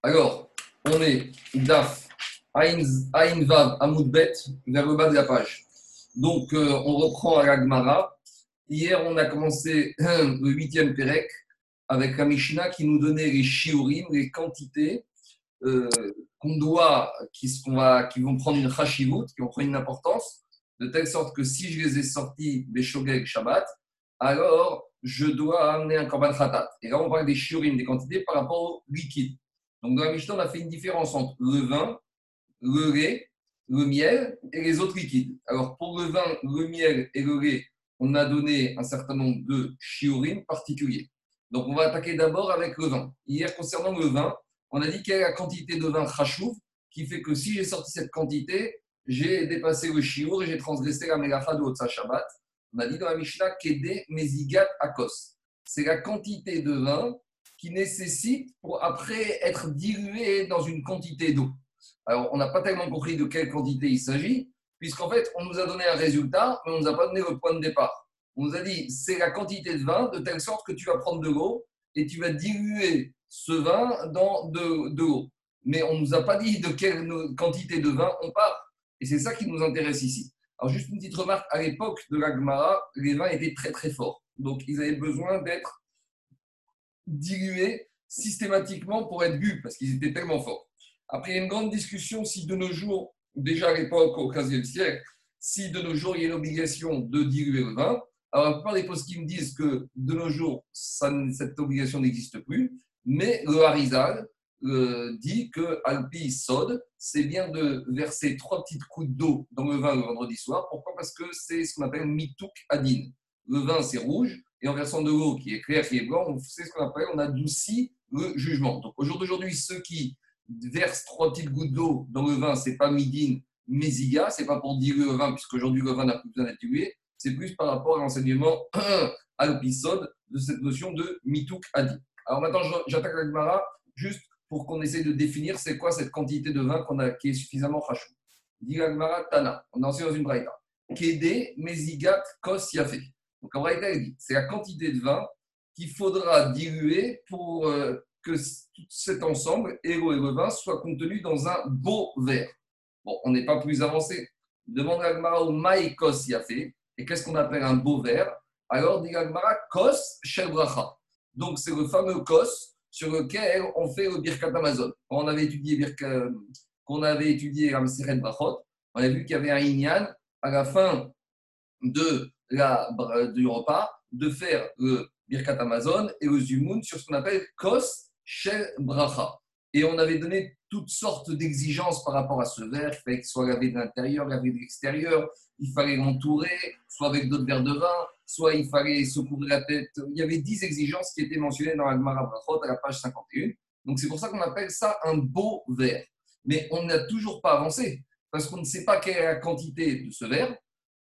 Alors, on est DAF, Ain Vav, Amoudbet, vers le bas de la page. Donc, euh, on reprend à l'Agmara. Hier, on a commencé le huitième Pérec avec la Mishnah qui nous donnait les shiurim, les quantités euh, qu'on doit, qui vont prendre une chashivut, qui vont prendre une importance, de telle sorte que si je les ai sortis Beshogeg Shabbat, alors je dois amener un korban khatat. Et là, on parle des shiurim, des quantités par rapport au liquide. Donc, dans la Mishnah, on a fait une différence entre le vin, le lait, le miel et les autres liquides. Alors, pour le vin, le miel et le lait, on a donné un certain nombre de shiurim particuliers. Donc, on va attaquer d'abord avec le vin. Hier, concernant le vin, on a dit quelle est la quantité de vin chachouv qui fait que si j'ai sorti cette quantité, j'ai dépassé le shiur et j'ai transgressé la melacha de Otsa Shabbat. On a dit dans la Mishnah, Kede Mezigat Akos. C'est la quantité de vin qui nécessite pour après être dilué dans une quantité d'eau. Alors, on n'a pas tellement compris de quelle quantité il s'agit, puisqu'en fait, on nous a donné un résultat, mais on ne nous a pas donné le point de départ. On nous a dit, c'est la quantité de vin, de telle sorte que tu vas prendre de l'eau et tu vas diluer ce vin dans de, de l'eau. Mais on ne nous a pas dit de quelle quantité de vin on parle. Et c'est ça qui nous intéresse ici. Alors, juste une petite remarque, à l'époque de la Gemara, les vins étaient très très forts. Donc, ils avaient besoin d'être dilués systématiquement pour être bu, parce qu'ils étaient tellement forts. Après, il y a une grande discussion si de nos jours, déjà à l'époque, au XVe siècle, si de nos jours il y a l'obligation de diluer le vin. Alors, la plupart des postes qui me disent que de nos jours, cette obligation n'existe plus, mais le Harizal euh, dit que Alpi Sod, c'est bien de verser trois petites gouttes d'eau dans le vin le vendredi soir. Pourquoi? Parce que c'est ce qu'on appelle mitouk adin. Le vin, c'est rouge, et en versant de l'eau qui est claire, qui est blanc, c'est ce qu'on appelle, on adoucit le jugement. Donc, au jour d'aujourd'hui, ceux qui versent trois petites gouttes d'eau dans le vin, c'est pas midin, ziga, c'est pas pour diluer le vin, puisqu'aujourd'hui le vin n'a plus besoin d'être dilué, c'est plus par rapport à l'enseignement alpisode de cette notion de mitouk adin. Alors maintenant, j'attaque la Gemara juste pour qu'on essaie de définir c'est quoi cette quantité de vin qu'on a, qui est suffisamment rachou. Dit la Gemara Tana, on est ensuite dans une braïta. Kede mezigat kos yafé. Donc en dit c'est la quantité de vin qu'il faudra diluer pour euh, que tout cet ensemble, héros et vin, soit contenu dans un beau verre. Bon, on n'est pas plus avancé. Demande à Gemara au maï kos yafé. Et qu'est-ce qu'on appelle un beau verre? Alors, dit la Gemara kos shel bracha. Donc, c'est le fameux kos sur lequel on fait le Birkat Amazon. Quand on avait étudié, qu'on avait étudié Brachot, on a vu qu'il y avait un Inyan à la fin de la, du repas de faire le Birkat Amazon et le Zumoun sur ce qu'on appelle Kos Shel Bracha. Et on avait donné toutes sortes d'exigences par rapport à ce verre. Il soit lavé de l'intérieur, lavé de l'extérieur. Il fallait l'entourer, soit avec d'autres verres de vin, soit il fallait se couvrir la tête. Il y avait dix exigences qui étaient mentionnées dans la Brachot à la page 51. Donc c'est pour ça qu'on appelle ça un beau verre. Mais on n'a toujours pas avancé parce qu'on ne sait pas quelle est la quantité de ce verre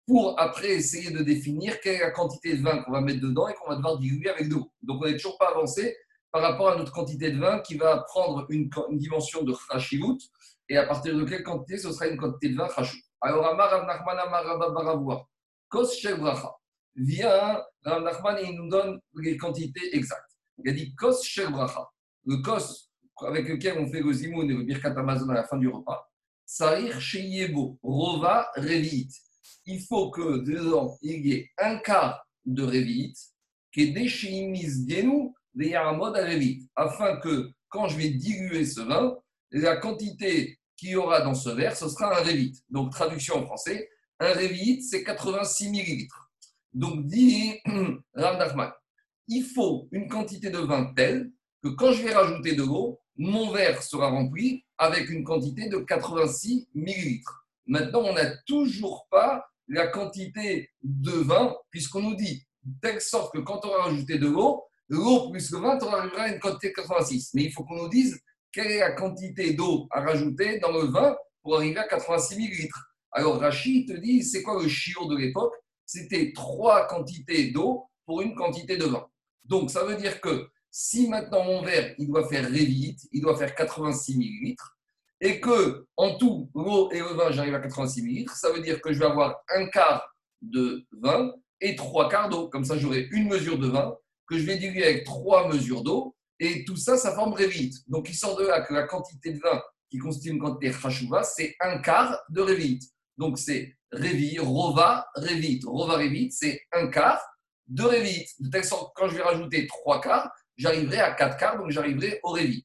pour après essayer de définir quelle est la quantité de vin qu'on va mettre dedans et qu'on va devoir diluer avec de l'eau. Donc on n'est toujours pas avancé par rapport à notre quantité de vin qui va prendre une, dimension de chashivut et à partir de quelle quantité ce sera une quantité de vin chashut. Alors Amar Nachman Amar Kos vient, Rav et il nous donne les quantités exactes. Il a dit Kos Shel Bracha, le Kos avec lequel on fait le zimoun et le birkat Amazon à la fin du repas. Sarir Sheyebo, Rova Revit. Il faut que dedans il y ait un quart de Revit, qui est déchimiz Genu, mode Revit, afin que quand je vais diluer ce vin, la quantité qu'il y aura dans ce verre, ce sera un Revit. Donc, traduction en français, un Revit, c'est 86 millilitres. Donc, dit Ram il faut une quantité de vin telle que quand je vais rajouter de l'eau, mon verre sera rempli avec une quantité de 86 millilitres. Maintenant, on n'a toujours pas la quantité de vin, puisqu'on nous dit, telle sorte que quand on va rajouter de l'eau, l'eau plus le vin, on arrivera à une quantité de 86. Mais il faut qu'on nous dise quelle est la quantité d'eau à rajouter dans le vin pour arriver à 86 millilitres. Alors Rachid te dit, c'est quoi le chiot de l'époque? C'était trois quantités d'eau pour une quantité de vin. Donc, ça veut dire que si maintenant mon verre, il doit faire révite, il doit faire 86 millilitres, et que en tout, l'eau et le vin, j'arrive à 86 millilitres, ça veut dire que je vais avoir un quart de vin et trois quarts d'eau. Comme ça, j'aurai une mesure de vin que je vais diluer avec trois mesures d'eau. Et tout ça, ça forme Révit. Donc, il sort de là que la quantité de vin qui constitue une quantité Khashouva, c'est un quart de Révit. Donc, c'est Révit, Rova, Révit. Rova, Révit, c'est un quart de Révit. De telle sorte quand je vais rajouter trois quarts, j'arriverai à quatre quarts, donc j'arriverai au Révit.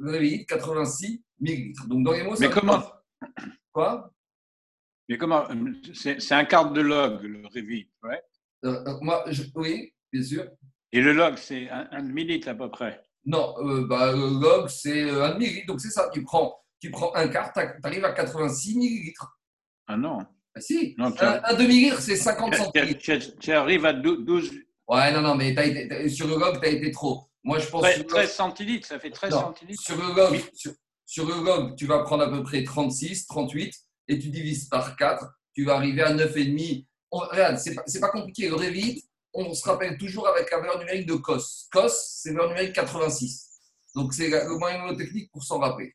Révit, 86 millilitres. Donc, dans les mots, Mais comment Quoi? Mais comment C'est un quart de log, le Révit, ouais euh, euh, moi, Oui, bien sûr. Et le log, c'est un, demi-litre à peu près Non, euh, bah, le log, c'est un demi-litre. Donc, c'est ça. Tu prends, tu prends un quart, tu arrives à 86 millilitres. Ah non bah, Si. un, demi-litre, c'est 50 centilitres. Tu, arrives à 12. Ouais, non, non, mais sur le log, tu as été trop. Moi, je pense 13, 13 centilitres, ça fait 13 centilitres. Sur le, log, sur, le log, tu vas prendre à peu près 36, 38, et tu divises par 4, tu vas arriver à 9,5. regarde, c'est pas, pas compliqué. Le révite, on se rappelle toujours avec la valeur numérique de COS. COS, c'est valeur numérique 86. Donc, c'est le moyen technique pour s'en rappeler.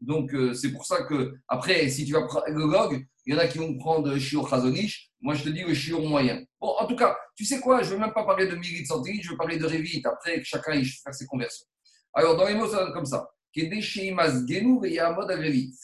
Donc, euh, c'est pour ça que, après, si tu vas prendre le log, il y en a qui vont prendre Shiur Chazonich. Moi, je te dis le Shiur moyen. Bon, en tout cas, tu sais quoi? Je ne veux même pas parler de millilitres centilitres, je veux parler de révite. Après, chacun y fasse ses conversions. Alors, dans les mots, ça donne comme ça. C'est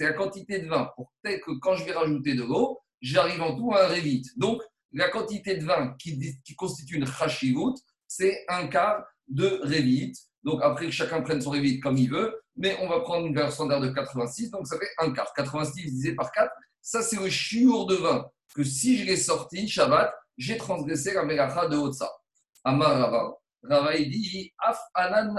la quantité de vin pour tel que quand je vais rajouter de l'eau, j'arrive en tout à un révite. Donc, la quantité de vin qui, constitue une chashivut, c'est un quart de révite. Donc après que chacun prenne son révite comme il veut, mais on va prendre une valeur standard de 86, donc ça fait un quart. 86 divisé par 4, ça c'est le chiour de vin que si je l'ai sorti, Shabbat, j'ai transgressé la melacha de Otsa. Amar Rava, Rava dit, Af anan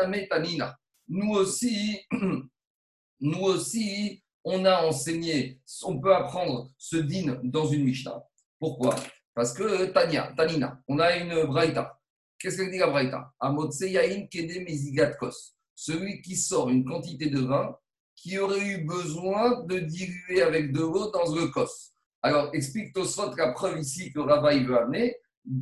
Nous aussi, nous aussi, on a enseigné, on peut apprendre ce din dans une Mishnah. Pourquoi? Parce que Tania, Tanina, on a une braïta. Qu'est-ce qu'elle dit la braïta? Kede kos. Celui qui sort une quantité de vin qui aurait eu besoin de diluer avec de l'eau dans le kos. Alors, explique Tosfot la preuve ici que Rava veut amener.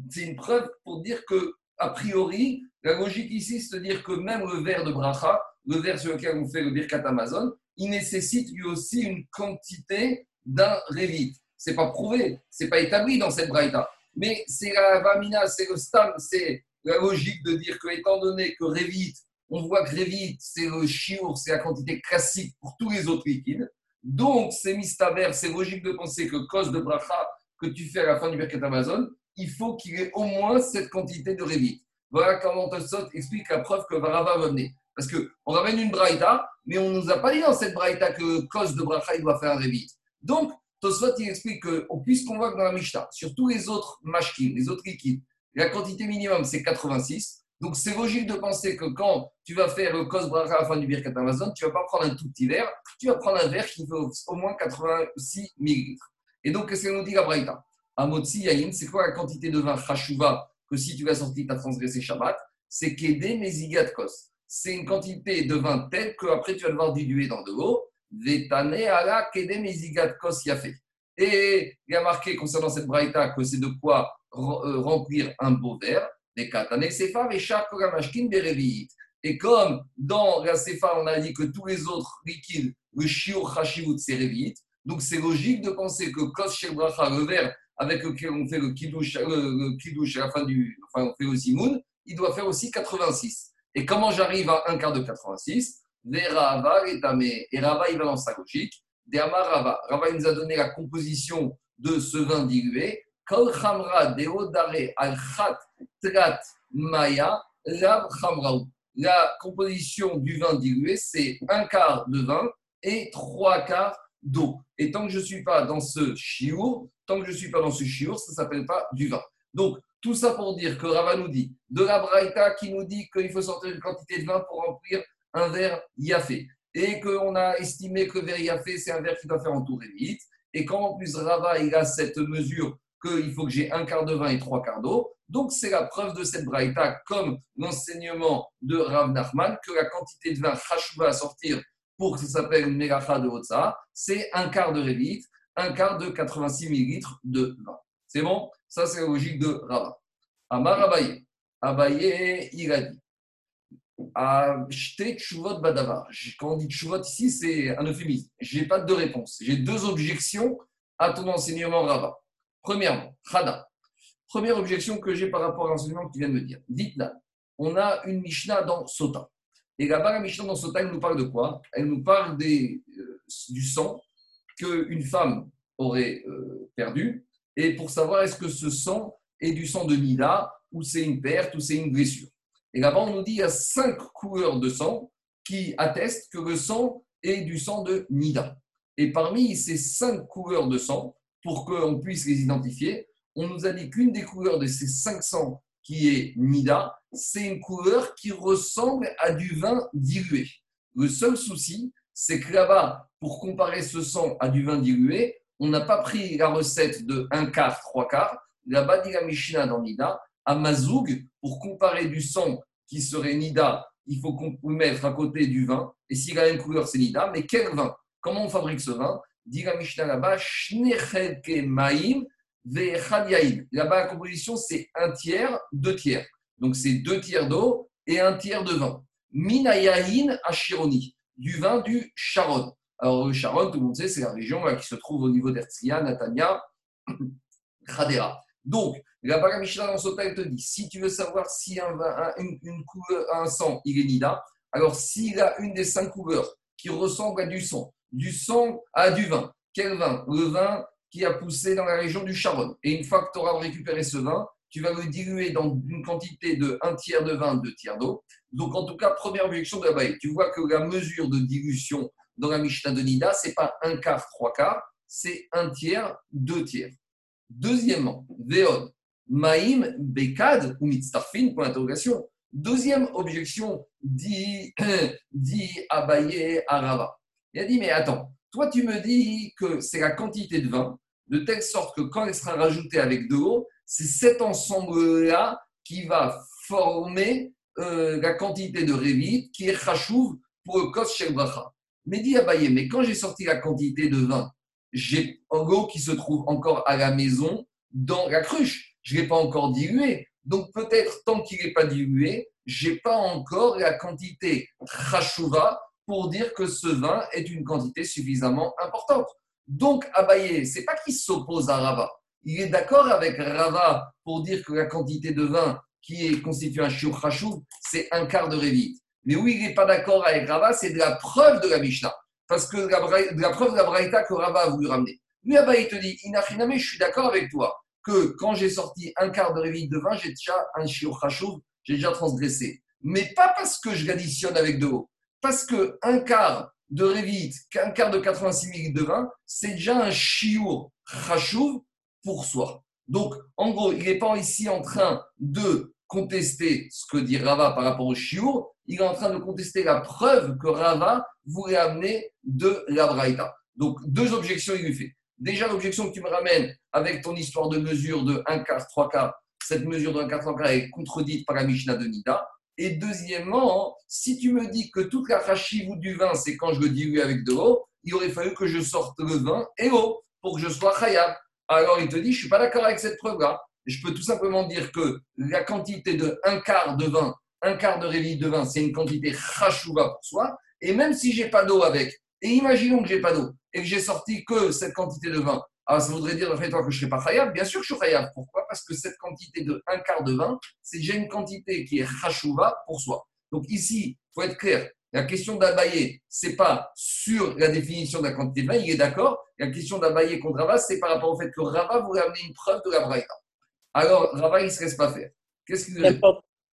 C'est une preuve pour dire que, a priori, la logique ici, c'est de dire que même le verre de bracha, le verre sur lequel on fait le birkat Amazon, il nécessite lui aussi une quantité d'un révite c'est pas prouvé, c'est pas établi dans cette braïta. Mais c'est la vamina, c'est le stam, c'est la logique de dire que, étant donné que Revit, on voit que Revit, c'est le chiour, c'est la quantité classique pour tous les autres liquides. Donc, c'est mistaber, c'est logique de penser que cause de bracha que tu fais à la fin du Birkat Amazon, il faut qu'il ait au moins cette quantité de Revit. Voilà comment Tosot explique la preuve que Varava va venir. Parce qu'on ramène une braïta, mais on ne nous a pas dit dans cette braïta que cause de bracha, il doit faire un Revit. Donc, Tosfot, il explique que, puisqu'on voit que dans la Mishnah, sur tous les autres mashkim, les autres liquides, la quantité minimum, c'est 86. Donc, c'est logique de penser que quand tu vas faire le kos bracha à la fin du birkat Amazon, tu ne vas pas prendre un tout petit verre, tu vas prendre un verre qui fait au moins 86 millilitres. Et donc, qu'est-ce que nous dit la Braïta? Amotsi c'est quoi la quantité de vin chashuva que si tu vas sortir, tu as transgressé Shabbat C'est Kede Mezigat Kos. C'est une quantité de vin telle qu'après tu vas devoir diluer dans de l'eau ala kos Et il y a marqué concernant cette braïta que c'est de quoi euh, remplir un beau verre. Et comme dans la Sefa, on a dit que tous les autres liquides, le shiur hashivut, c'est. Donc c'est logique de penser que kos shel bracha, le verre avec lequel on fait le kiddush à la fin du, enfin on fait le zimoun, il doit faire aussi 86. Et comment j'arrive à un quart de 86 et Rava, il va dans sa logique. Rava. Rava, il nous a donné la composition de ce vin dilué. Kol deodare al trat maya La composition du vin dilué, c'est un quart de vin et trois quarts d'eau. Et tant que je ne suis pas dans ce chiour, tant que je ne suis pas dans ce chiour, ça ne s'appelle pas du vin. Donc, tout ça pour dire que Rava nous dit, de la Braïta qui nous dit qu'il faut sortir une quantité de vin pour remplir un verre Yafé. Et qu'on a estimé que le verre Yafé, c'est un verre qui doit faire entourer vite. Et quand en plus Rava, il a cette mesure qu'il faut que j'ai un quart de vin et trois quarts d'eau. Donc, c'est la preuve de cette braïta, comme l'enseignement de Rav Nachman, que la quantité de vin Hashba à sortir pour que ça s'appelle une mégacha de Hotza, c'est un quart de Révit, un quart de 86 millilitres de vin. C'est bon? Ça, c'est la logique de Rava. Amar Abaye. Abaye, il a dit à jeter tchuvot badavar. Quand on dit tchuvot ici, c'est un euphémisme. Je n'ai pas de réponse. J'ai deux objections à ton enseignement Rava. Premièrement, Khada. Première objection que j'ai par rapport à l'enseignement que tu viens de me dire. Dites-là, on a une Mishnah dans Sota. Et là-bas, la Mishnah dans ce elle nous parle de quoi? Elle nous parle euh, du sang qu'une femme aurait euh, perdu, et pour savoir est-ce que ce sang est du sang de Nida, ou c'est une perte, ou c'est une blessure? Et là-bas, on nous dit qu'il y a cinq couleurs de sang qui attestent que le sang est du sang de Nida. Et parmi ces cinq couleurs de sang, pour qu'on puisse les identifier, on nous a dit qu'une des couleurs de ces cinq sangs qui est Nida, c'est une couleur qui ressemble à du vin dilué. Le seul souci, c'est que là-bas, pour comparer ce sang à du vin dilué, on n'a pas pris la recette de un quart, trois quarts. Là-bas, dit la Mishnah dans Nida, à Mazoug, pour comparer du sang qui serait Nida, il faut qu'on mettre à côté du vin. Et s'il a une couleur, c'est Nida. Mais quel vin? Comment on fabrique ce vin? Dit la Mishnah là-bas, Maim Là-bas, la composition, c'est un tiers, deux tiers. Donc, c'est deux tiers d'eau et un tiers de vin. Minayahin Ashironi, du vin du Sharon. Alors, le Sharon, tout le monde sait, c'est la région qui se trouve au niveau d'Erzia, Natania, Khadera. Donc, la Mishnah dans Sota, te dit si tu veux savoir si un, un, une, couleur, un sang, il est Nida, alors s'il a une des cinq couleurs qui ressemble à du sang, du sang à du vin, quel vin? Le vin qui a poussé dans la région du Charonne. Et une fois que tu auras récupéré ce vin, tu vas le diluer dans une quantité de un tiers de vin, deux tiers d'eau. Donc, en tout cas, première objection de la. Tu vois que la mesure de dilution dans la Mishnah de Nida, ce n'est pas un quart, trois quarts, c'est un tiers, deux tiers. Deuxièmement, Veod, Maïm, Bekad ou Mitztarfin, pour l'interrogation. Deuxième objection, dit, dit Abaye Arava. Il a dit, mais attends, toi tu me dis que c'est la quantité de vin de telle sorte que quand elle sera rajoutée avec de l'eau, c'est cet ensemble-là qui va former euh, la quantité de révite qui est chachouv pour le kos bracha. Mais dit Abaye, mais quand j'ai sorti la quantité de vin, j'ai l'eau qui se trouve encore à la maison dans la cruche. Je ne l'ai pas encore dilué. Donc peut-être tant qu'il n'est pas dilué, j'ai pas encore la quantité chachouva pour dire que ce vin est une quantité suffisamment importante. Donc, Abaye, c'est pas qu'il s'oppose à Rava. Il est d'accord avec Rava pour dire que la quantité de vin qui est constituée un shiur c'est un quart de révite. Mais où il n'est pas d'accord avec Rava, c'est de la preuve de la Mishnah. Parce que de la, preuve de la Braïta que Rava a voulu ramener. Lui, Abaye te dit, Inachiname, je suis d'accord avec toi que quand j'ai sorti un quart de révite de vin, j'ai déjà un shiur j'ai déjà transgressé. Mais pas parce que je l'additionne avec de. Parce qu'un quart de révite, qu'un quart de 86 ml de vin, c'est déjà un chiour chachouv pour soi. Donc, en gros, il n'est pas ici en train de contester ce que dit Rava par rapport au chiour, il est en train de contester la preuve que Rava voulait amener de la Braïta. Donc, deux objections, il lui fait. Déjà, l'objection que tu me ramènes avec ton histoire de mesure de 1 quart, 3 quarts, cette mesure de 1 quart, 3 quarts est contredite par la Mishnah de Nida. Et deuxièmement, si tu me dis que toute la ou du vin, c'est quand je le dilue avec de l'eau, il aurait fallu que je sorte le vin et l'eau pour que je sois khayab. Alors il te dit, je ne suis pas d'accord avec cette preuve-là. Je peux tout simplement dire que la quantité de un quart de vin, un quart de réville de vin, c'est une quantité chachouva pour soi. Et même si j'ai pas d'eau avec, et imaginons que j'ai pas d'eau et que j'ai sorti que cette quantité de vin, alors, ça voudrait dire, fait, toi, que je ne serai pas khayab? Bien sûr que je suis khayab. Pourquoi? Parce que cette quantité de un quart de vin, c'est déjà une quantité qui est chachouva pour soi. Donc ici, il faut être clair. La question d'abayer, ce n'est pas sur la définition de la quantité de vin, il est d'accord. La question d'abayer contre Rava, c'est par rapport au fait que Rava voulait amener une preuve de la braïta. Alors, Rava, il ne se laisse pas faire. Qu'est-ce qu'il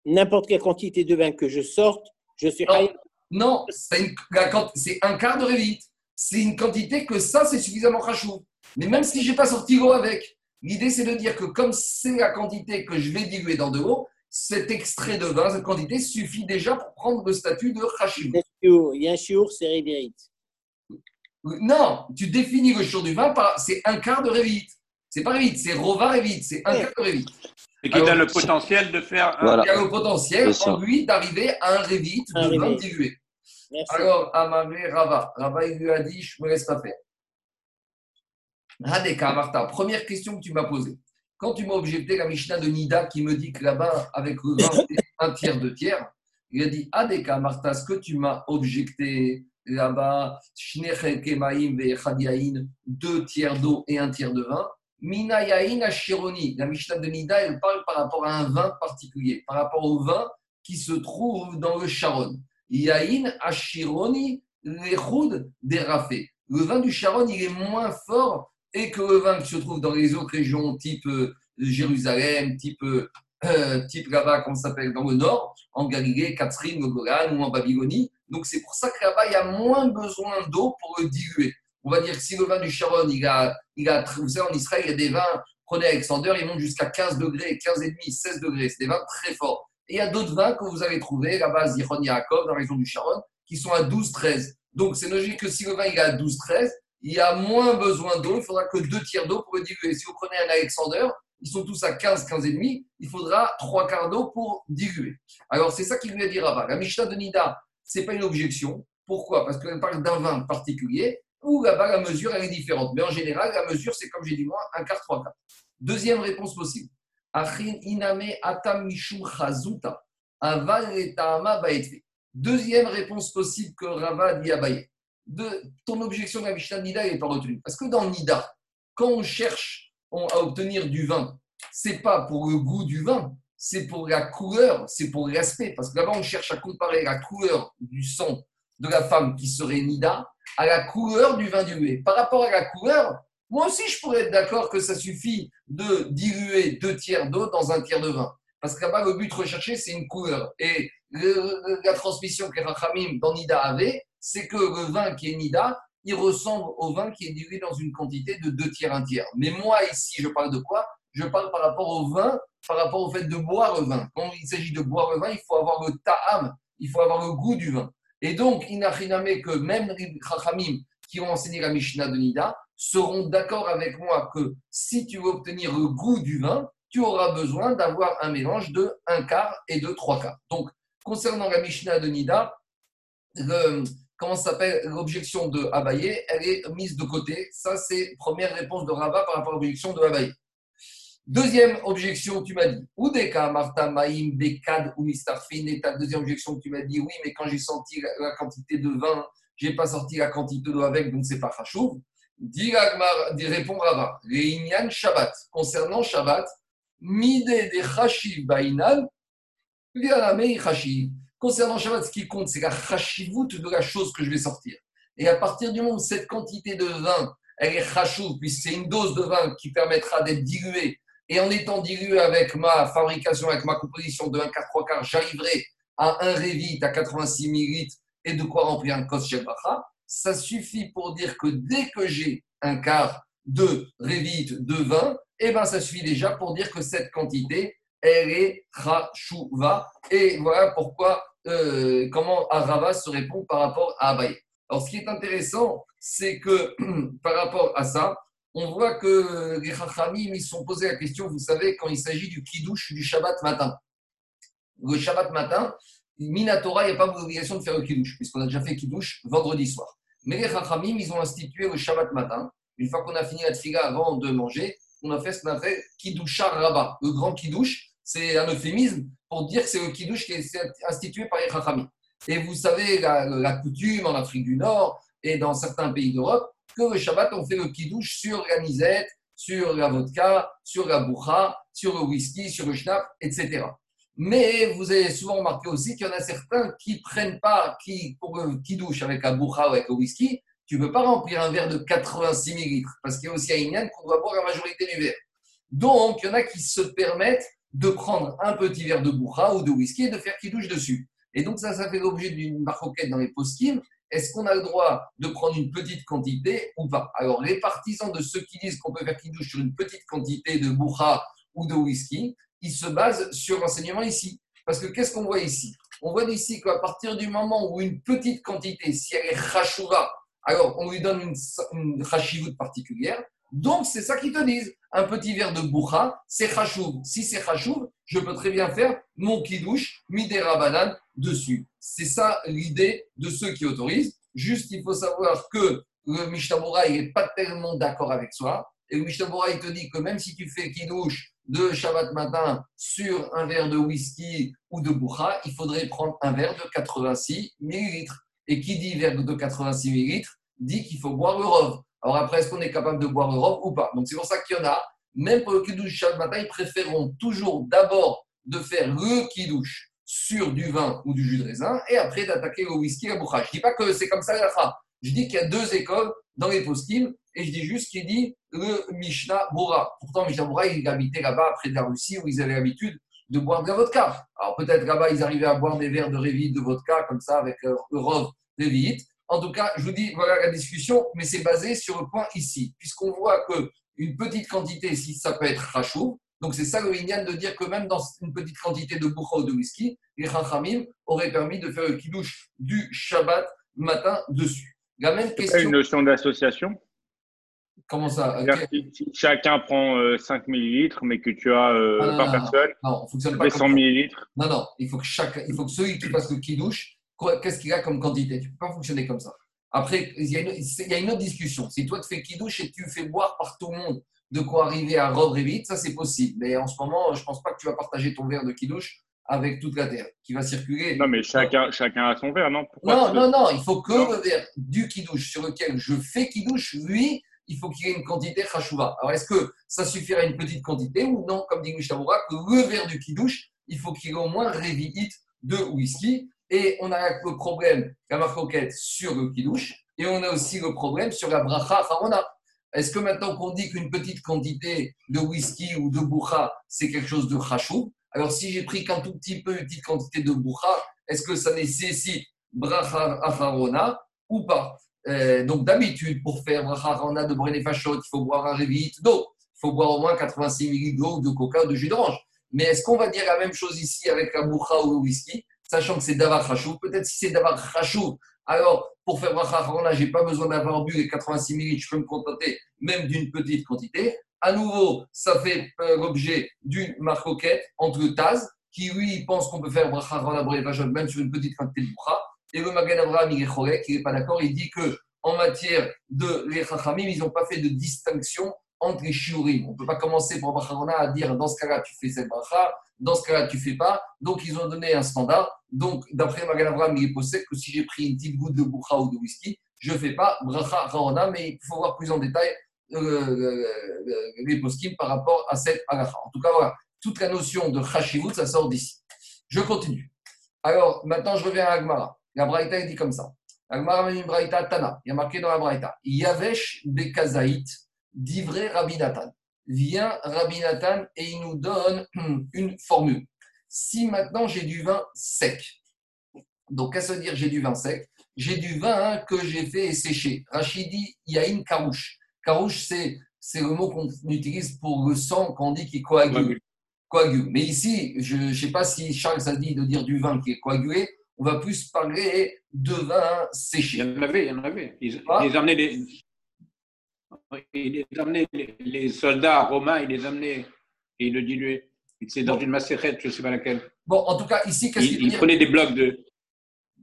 N'importe quelle quantité de vin que je sorte, je suis Non, c'est un quart de révite. C'est une quantité que ça, c'est suffisamment chachou. Mais même si je n'ai pas sorti l'eau avec, l'idée c'est de dire que comme c'est la quantité que je vais diluer dans de l'eau, cet extrait de vin, cette quantité suffit déjà pour prendre le statut de Hachim. Il y a un chiour, c'est révite. Non, tu définis le chiour du vin par c'est un quart de révite. C'est pas révite, c'est rova révite, c'est un quart de révite. Et qui a le potentiel de faire un... Il a le potentiel en lui d'arriver à un révite de vin dilué. Alors, Amame Rava, Rava il lui a dit, je ne me laisse pas faire. Première question que tu m'as posée. Quand tu m'as objecté la Mishnah de Nida qui me dit que là-bas, avec le vin, un tiers, deux tiers, il a dit Adeka Martha, ce que tu m'as objecté là-bas, deux tiers d'eau et un tiers de vin? Minayain Ashironi, la Mishnah de Nida, elle parle par rapport à un vin particulier, par rapport au vin qui se trouve dans le Sharon. Yain Ashironi Lechud Derafé. Le vin du Sharon, il est moins fort et que le vin qui se trouve dans les autres régions, type euh, Jérusalem, type, euh, type là-bas, s'appelle, dans le nord, en Galilée, Catherine, Golan ou en Babylonie. Donc c'est pour ça que là-bas, il y a moins besoin d'eau pour le diluer. On va dire que si le vin du Sharon, il a, il a, vous savez, en Israël, il y a des vins, prenez Alexander, ils montent jusqu'à 15 degrés, 15,5, 16 degrés. C'est des vins très forts. Et il y a d'autres vins que vous allez trouver là-bas, Zichron Yaakov, dans la région du Sharon, qui sont à 12, 13. Donc c'est logique que si le vin il est à 12, 13, il y a moins besoin d'eau, il faudra que deux tiers d'eau pour le diluer. Si vous prenez un Alexander, ils sont tous à 15, 15,5, il faudra trois quarts d'eau pour diluer. Alors c'est ça qu'il lui a dit Rabat. La Mishnah de Nida, ce n'est pas une objection. Pourquoi? Parce qu'elle parle d'un vin particulier où là-bas la mesure elle est différente. Mais en général, la mesure c'est comme j'ai dit moi, un quart, trois quarts. Deuxième réponse possible. Deuxième réponse possible que Rava dit à. De, ton objection de la Mishnah Nida n'est pas retenue. Parce que dans Nida, quand on cherche à obtenir du vin, c'est pas pour le goût du vin, c'est pour la couleur, c'est pour l'aspect. Parce que là-bas, on cherche à comparer la couleur du sang de la femme qui serait Nida à la couleur du vin dilué. Par rapport à la couleur, moi aussi, je pourrais être d'accord que ça suffit de diluer deux tiers d'eau dans un tiers de vin. Parce que là-bas, le but recherché, c'est une couleur. Et la transmission que Rachamim dans Nida avait, c'est que le vin qui est Nida, il ressemble au vin qui est dilué dans une quantité de deux tiers, un tiers. Mais moi, ici, je parle de quoi? Je parle par rapport au vin, par rapport au fait de boire le vin. Quand il s'agit de boire le vin, il faut avoir le ta'am, il faut avoir le goût du vin. Et donc, rien que même les Rachamim qui ont enseigné la Mishnah de Nida seront d'accord avec moi que si tu veux obtenir le goût du vin, tu auras besoin d'avoir un mélange de un quart et de trois quarts. Donc, concernant la Mishnah de Nida, comment s'appelle l'objection de Abaye, elle est mise de côté. Ça, c'est première réponse de Rabat par rapport à l'objection de Abaye. Deuxième objection, tu m'as dit, Udeka, Marta, Maïm, Bekad ou Mistarfin. Et ta deuxième objection, tu m'as dit, oui, mais quand j'ai senti la, quantité de vin, je n'ai pas sorti la quantité d'eau avec, donc c'est pas Khashouv. Dit répond Rabat, les Shabbat. Concernant Shabbat, Mide de Chashiv Bainal, Concernant Shabbat, ce qui compte, c'est la chashivut de la chose que je vais sortir. Et à partir du moment où cette quantité de vin, est chashou, puisque c'est une dose de vin qui permettra d'être diluée, et en étant diluée avec ma fabrication, avec ma composition de 1 4 3 quarts, j'arriverai à un révit à 86 millilitres et de quoi remplir un kos shebacha, ça suffit pour dire que dès que j'ai un quart de révit de vin, eh ben, ça suffit déjà pour dire que cette quantité, Et voilà pourquoi, euh, comment Arava se répond par rapport à Abaye. Alors, ce qui est intéressant, c'est que par rapport à ça, on voit que les Chachamim, ils sont posés la question, vous savez, quand il s'agit du Kiddush du Shabbat matin. Le Shabbat matin, Minatora, il n'y a pas d'obligation de faire le Kiddush, puisqu'on a déjà fait Kiddush vendredi soir. Mais les Chachamim, ils ont institué le Shabbat matin. Une fois qu'on a fini la tfiga avant de manger, on a fait ce qu'on appelle Kidusha Rabba. Le grand Kiddush, c'est un euphémisme pour dire que c'est le Kiddush qui est institué par les Et vous savez, la, coutume en Afrique du Nord et dans certains pays d'Europe, que le Shabbat, on fait le Kiddush sur la misette, sur la vodka, sur la boucha, sur le whisky, sur le schnapp, etc. Mais vous avez souvent remarqué aussi qu'il y en a certains qui prennent pas, qui, pour le kiddush avec la boucha ou avec le whisky, tu ne peux pas remplir un verre de 86 ml parce qu'il y a aussi un qu'on doit boire la majorité du verre. Donc, il y en a qui se permettent de prendre un petit verre de boucha ou de whisky et de faire qui-douche dessus. Et donc, ça, ça fait l'objet d'une maroquette dans les post Est-ce qu'on a le droit de prendre une petite quantité ou pas? Alors, les partisans de ceux qui disent qu'on peut faire qui-douche sur une petite quantité de boucha ou de whisky, ils se basent sur l'enseignement ici. Parce que qu'est-ce qu'on voit ici? On voit ici qu'à partir du moment où une petite quantité, si elle est chachouva, alors on lui donne une, une particulière. Donc, c'est ça qu'ils te disent. Un petit verre de boucha, c'est chachouv. Si c'est chachouv, je peux très bien faire mon kidouche, midera banane dessus. C'est ça l'idée de ceux qui autorisent. Juste, il faut savoir que le Mishnah n'est pas tellement d'accord avec soi. Et le Mishnah il te dit que même si tu fais kidouche de Shabbat matin sur un verre de whisky ou de boucha, il faudrait prendre un verre de 86 millilitres. Et qui dit verre de 86 millilitres dit qu'il faut boire le rove. Alors après, est-ce qu'on est capable de boire le rove ou pas? Donc c'est pour ça qu'il y en a, même pour le kidouche chaque matin, ils préféreront toujours d'abord de faire le kidouche sur du vin ou du jus de raisin et après d'attaquer le whisky la boucha. Je ne dis pas que c'est comme ça la Je dis qu'il y a deux écoles dans les poskim et je dis juste qu'il dit le Mishnah Bora. Pourtant, Mishnah Bora, il habitait là-bas près de la Russie où ils avaient l'habitude de boire de la vodka. Alors peut-être là-bas, ils arrivaient à boire des verres de révite de vodka comme ça avec euh, le rove révite. En tout cas, je vous dis, voilà la discussion, mais c'est basé sur le point ici, puisqu'on voit que une petite quantité, si ça peut être rachou, donc c'est ça le lignan de dire que même dans une petite quantité de boucha ou de whisky, les chachamim auraient permis de faire le kidouche du Shabbat matin dessus. La même question. une notion d'association Comment ça si, chacun prend 5 euh, millilitres, mais que tu as euh, ah, par personne, non, fonctionne pas 100 millilitres. Non, non, il faut que, chaque, il faut que celui qui fasse le kidouche, qu'est-ce qu'il a comme quantité? Tu ne peux pas fonctionner comme ça. Après, il y, a une, il y a une autre discussion. Si toi, tu fais kidouche et tu fais boire par tout le monde de quoi arriver à robe vite, ça c'est possible. Mais en ce moment, je ne pense pas que tu vas partager ton verre de kidouche avec toute la terre qui va circuler. Non, mais chacun, chacun a son verre, non? Non, non, non, il faut que le verre du kidouche sur lequel je fais kidouche, lui, il faut qu'il y ait une quantité chachouva. Alors, est-ce que ça suffirait une petite quantité ou non, comme dit Mishamoura, que le verre du kidouche, il faut qu'il y ait au moins révite de whisky. Et on a le problème, la marcoquette sur le kidouche, et on a aussi le problème sur la bracha farona. Est-ce que maintenant qu'on dit qu'une petite quantité de whisky ou de boucha, c'est quelque chose de chachou Alors, si j'ai pris qu'un tout petit peu, une petite quantité de boucha, est-ce que ça nécessite bracha afarona ou pas? Euh, Donc, d'habitude, pour faire bracha afarona de brené fachot, il faut boire un révite d'eau. Il faut boire au moins 86 ml d'eau de coca ou de jus d'orange. Mais est-ce qu'on va dire la même chose ici avec la boucha ou le whisky, sachant que c'est davar chachou Peut-être si c'est davar chachou, alors pour faire bracha je n'ai pas besoin d'avoir bu les 86 ml, je peux me contenter même d'une petite quantité. À nouveau, ça fait euh, l'objet d'une marcoquette entre Taz, qui lui pense qu'on peut faire bracha même sur une petite quantité de bracha, et le Magan Abraham, il qui n'est pas d'accord, il dit que en matière de les ils n'ont pas fait de distinction entre les shiurim. On ne peut pas commencer pour bracha à dire dans ce cas-là, tu fais cette bracha, dans ce cas-là, tu fais pas. Donc, ils ont donné un standard. Donc, d'après Magan Abraham, il est possible que si j'ai pris une petite goutte de boucha ou de whisky, je ne fais pas bracha rana, mais il faut voir plus en détail euh, les poskim par rapport à cette halakha. En tout cas, voilà, toute la notion de chashivut, ça sort d'ici. Je continue. Alors, maintenant, je reviens à Agmara. La Braïta, il dit comme ça. Agmara, Braïta Tana. Il y a marqué dans la Braïta. Yavesh Bekazaït, d'ivré Rabbi Nathan. Vient Rabbi Nathan et il nous donne une formule si maintenant j'ai du vin sec, donc, qu'est-ce que dire j'ai du vin sec J'ai du vin que j'ai fait sécher. Rachidi, il y a une carouche. Carouche, c'est, c'est le mot qu'on utilise pour le sang quand on dit qu'il coagule. coagule. Mais ici, je ne sais pas si Charles a dit de dire du vin qui est coagulé. On va plus parler de vin séché. Il y en avait, il y en avait. Ils, les, ils amenaient les, soldats romains, ils les amenaient et ils le diluaient. C'est dans une macérette, je ne sais pas laquelle. Bon, en tout cas, ici, qu'est-ce qu'il Il prenait des blocs de.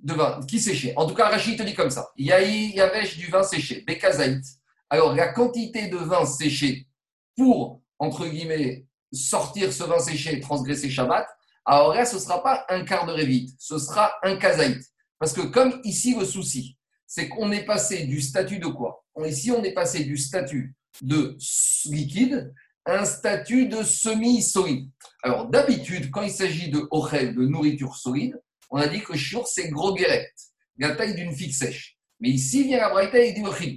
De vin qui séchait. En tout cas, Rachid te dit comme ça. Il il y avait du vin séché, Bekazaït. Alors, la quantité de vin séché pour, entre guillemets, sortir ce vin séché et transgresser Shabbat, alors là, ce ne sera pas un quart de révite, ce sera un kazaït. Parce que comme ici, le souci, c'est qu'on est passé du statut de quoi? Ici, on est passé du statut de liquide un statut de semi-solide. Alors, d'habitude, quand il s'agit de ochel, de nourriture solide, on a dit que shiur, c'est gros guérette, la taille d'une figue sèche. Mais ici vient la braïta et dit le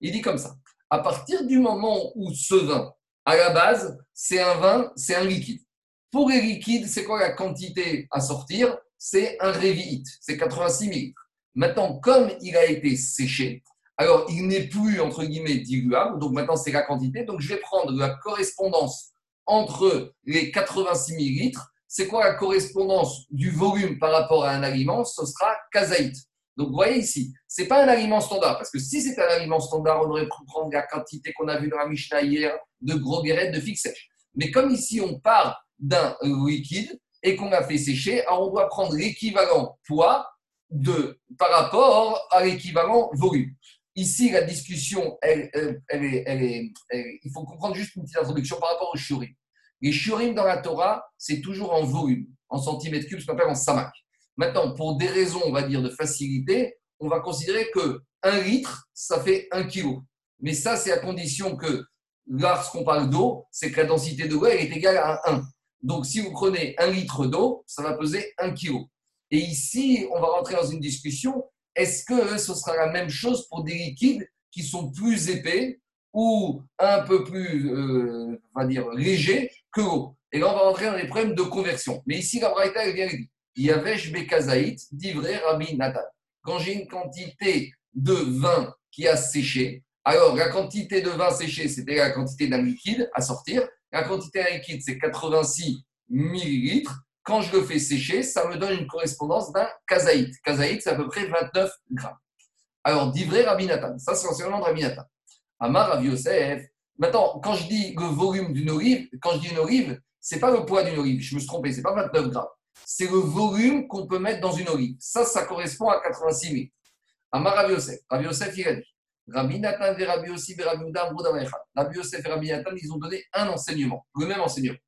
Il dit comme ça. À partir du moment où ce vin, à la base, c'est un vin, c'est un liquide. Pour les liquides, c'est quoi la quantité à sortir? C'est un révite, c'est 86 ml. Maintenant, comme il a été séché, alors il n'est plus, entre guillemets, diluable, donc maintenant c'est la quantité, donc je vais prendre la correspondance entre les 86 millilitres. C'est quoi la correspondance du volume par rapport à un aliment? Ce sera kazaït. Donc vous voyez ici, ce n'est pas un aliment standard, parce que si c'était un aliment standard, on aurait pu prendre la quantité qu'on a vue dans la Mishnah hier de gros guérettes de figue sèche. Mais comme ici on part d'un liquide et qu'on a fait sécher, alors on doit prendre l'équivalent poids de, par rapport à l'équivalent volume. Ici, la discussion, elle, est, il faut comprendre juste une petite introduction par rapport aux shurim. Les shurim dans la Torah, c'est toujours en volume, en centimètres cubes, ce qu'on appelle en samak. Maintenant, pour des raisons, on va dire, de facilité, on va considérer que un litre, ça fait un kilo. Mais ça, c'est à condition que lorsqu'on parle d'eau, c'est que la densité de l'eau, est égale à 1. Donc, si vous prenez un litre d'eau, ça va peser un kilo. Et ici, on va rentrer dans une discussion. Est-ce que ce sera la même chose pour des liquides qui sont plus épais ou un peu plus, euh, on va dire, légers que l'eau? Et là, on va rentrer dans les problèmes de conversion. Mais ici, la Braïta, elle vient dire Yavesh Bekazaït, d'ivré Rabbi Nathan. Quand j'ai une quantité de vin qui a séché, alors la quantité de vin séché, c'était la quantité d'un liquide à sortir. La quantité d'un liquide, c'est 86 millilitres. Quand je le fais sécher, ça me donne une correspondance d'un kazaït. Kazaït, c'est à peu près 29 grammes. Alors, d'ivré Rabbi Nathan. Ça, c'est l'enseignement de Rabbi Nathan. Amar Rabbi Yosef. Maintenant, quand je dis le volume d'une olive, quand je dis une olive, c'est pas le poids d'une olive. Je me suis trompé, c'est pas 29 grammes. C'est le volume qu'on peut mettre dans une olive. Ça, ça correspond à 86 000. Amar Rabbi Yosef. Rabbi Yosef, il a dit. Rabbi Nathan et Rabbi Yosef et Rabbi Rabbi Yosef et Rabbi Nathan, ils ont donné un enseignement, le même enseignement.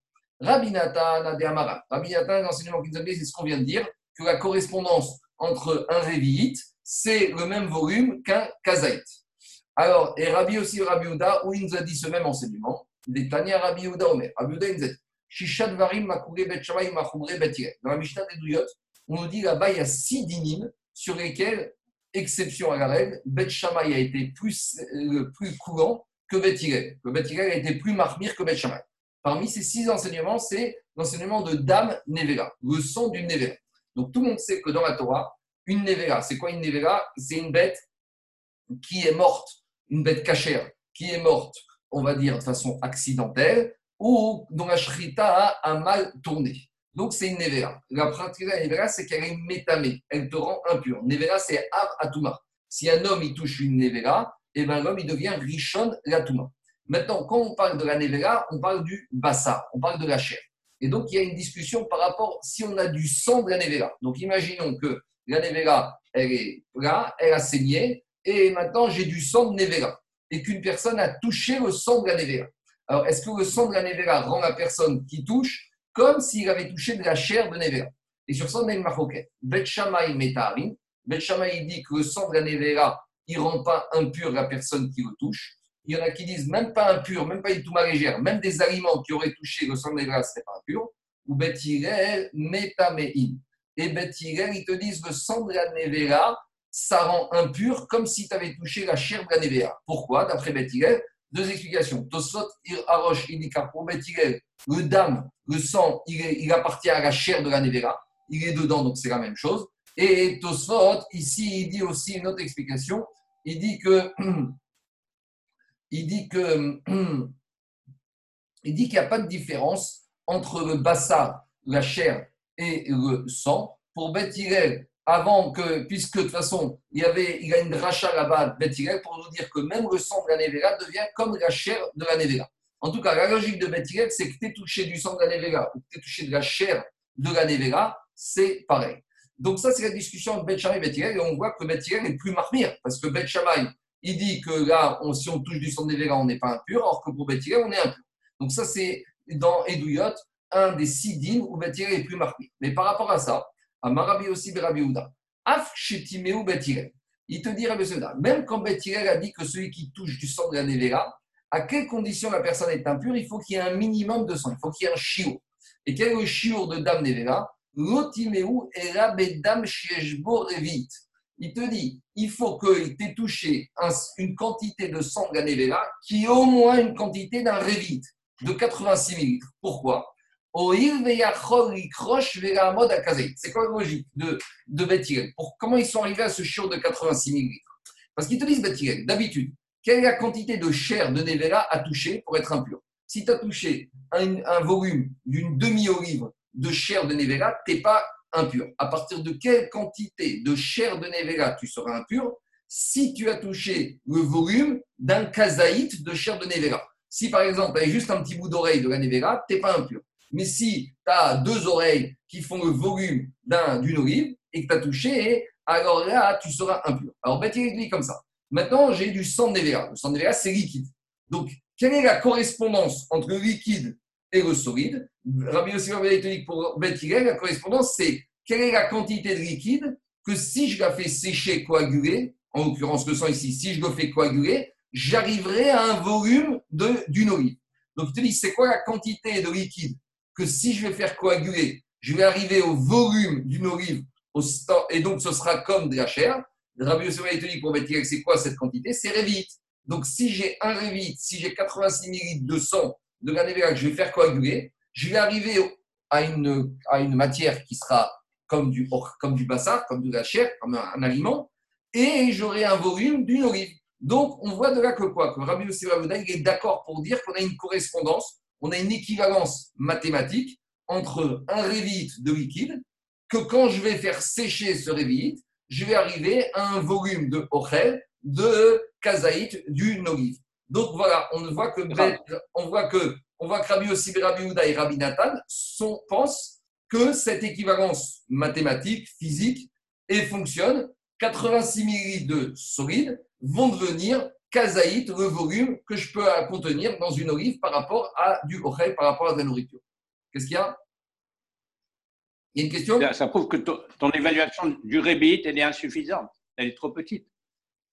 Rabbi Nathan a des Amara. Rabbi Nathan, l'enseignement qu'il nous a donné, c'est ce qu'on vient de dire, que la correspondance entre un réviite, c'est le même volume qu'un kazaït. Alors, et Rabbi aussi, Rabbi Uda, où il nous a dit ce même enseignement, des Tania Rabbi Uda Omer. Rabbi Uda, il nous a dit, Shishad Varim Makouré Bet Shamay Makouré Bet Dans la Mishnah des Douyot, on nous dit là-bas, il y a six dynimes sur lesquels, exception à la règle, Bet Shamay a été plus, euh, plus courant que Bet Le Bet a été plus marmire que Bet Shamay. Parmi ces six enseignements, c'est l'enseignement de Dame Nevera, le son d'une Nevera. Donc tout le monde sait que dans la Torah, une Nevera, c'est quoi une Nevera? C'est une bête qui est morte, une bête cachère, qui est morte, on va dire de façon accidentelle, ou dont la shrita a mal tourné. Donc c'est une Nevera. La pratique de la Nevera, c'est qu'elle est métamée, elle te rend impur. Nevera, c'est Av Atuma. Si un homme il touche une Nevera, et eh ben l'homme il devient Rishon Latuma. Maintenant, quand on parle de la nevera, on parle du bassa, on parle de la chair. Et donc, il y a une discussion par rapport si on a du sang de la nevera. Donc, imaginons que la nevera, elle est là, elle a saigné, et maintenant j'ai du sang de nevera. Et qu'une personne a touché le sang de la nevera. Alors, est-ce que le sang de la nevera rend la personne qui touche comme s'il avait touché de la chair de nevera? Et sur ça, on a une maroquette. Bet Shammai Metarin. Dit que le sang de la nevera, il ne rend pas impur la personne qui le touche il y en a qui disent même pas impur, même pas du tout légère, même des aliments qui auraient touché le sang de ce n'est pas impur. Ou Bethirel, Metamein. Et Bethirel, ils te disent le sang de la nevera, ça rend impur comme si tu avais touché la chair de la nevera. Pourquoi? D'après Bethirel, deux explications. Tosot, Arosh, il dit pour Bethirel, le dame, le sang, il, il, appartient à la chair de la nevera. Il est dedans, donc c'est la même chose. Et Tosot, ici, il dit aussi une autre explication. Il dit que il dit dit qu'il n'y a pas de différence entre le bassa, la chair et le sang. Pour Beth avant que, puisque de toute façon, il, y avait, il a une rachat là-bas, Beth pour nous dire que même le sang de la Nevera devient comme la chair de la Nevera. En tout cas, la logique de Beth c'est que tu es touché du sang de la Nevera ou que tu es touché de la chair de la Nevera, c'est pareil. Donc ça, c'est la discussion entre Beth et Beth et on voit que Beth est plus marmire, parce que Beth il dit que là, si on touche du sang de on n'est pas impur, alors que pour Bethiré, on est impur. Donc ça, c'est dans Edouyot, un des six dîmes où Bethiré est plus marqué. Mais par rapport à ça, à Marabi aussi, Berabi il te dit, Rabbi même quand Bethiré a dit que celui qui touche du sang de la Nevera, à quelles conditions la personne est impure Il faut qu'il y ait un minimum de sang, il faut qu'il y ait un chiot. Et quel est le chiot de Dame Nevera? Lotimeu Erabedam Shieshbo Revit il te dit, il faut qu'il t'ait touché une quantité de sang Ganevera qui est au moins une quantité d'un révite de 86 ml. Pourquoi? C'est quoi la logique de, de Pour, Comment ils sont arrivés à ce chiot de 86 ml Parce qu'ils te disent, Bethirel, d'habitude, quelle est la quantité de chair de Nevera à toucher pour être impur? Si tu as touché un, volume d'une demi-olive de chair de Nevera, tu n'es pas impur. À partir de quelle quantité de chair de Nevera tu seras impur si tu as touché le volume d'un kazaït de chair de Nevera? Si par exemple, as juste un petit bout d'oreille de la Nevera, tu n'es pas impur. Mais si tu as deux oreilles qui font le volume d'une olive et que tu as touché, alors là, tu seras impur. Alors, Beth dit comme ça. Maintenant, j'ai du sang de Nevera. Le sang de Nevera, c'est liquide. Donc, quelle est la correspondance entre le liquide et le solide. Rabbi Yossi dit pour Bet la correspondance, c'est quelle est la quantité de liquide que si je la fais sécher, coaguler, en l'occurrence le sang ici, si je le fais coaguler, j'arriverai à un volume d'une olive. Donc, tu te dis, c'est quoi la quantité de liquide que si je vais faire coaguler, je vais arriver au volume d'une olive, et donc ce sera comme de la chair. Rabbi Yosef te dit pour mettre c'est quoi cette quantité? C'est révite. Donc si j'ai un révite, si j'ai 86 ml de sang de la que je vais faire coaguler, je vais arriver à une, matière qui sera comme du, comme du comme de la chair, comme un, aliment, et j'aurai un volume d'une olive. Donc, on voit de là que quoi Que Rabbi Yossi est d'accord pour dire qu'on a une correspondance, on a une équivalence mathématique entre un révite de liquide, que quand je vais faire sécher ce révite, je vais arriver à un volume de ochel, de kazaït, d'une olive. Donc voilà, on voit que, on voit que, on voit que Rabbi Yossi Rabbi et Rabbi Nathan sont, pensent que cette équivalence mathématique, physique, et fonctionne, 86 ml de solide vont devenir kazaït, le volume que je peux contenir dans une olive par rapport à du ochel, par rapport à de la nourriture. Qu'est-ce qu'il y a? Il y a une question? Ça, ça prouve que ton, ton évaluation du rébit, elle est insuffisante. Elle est trop petite.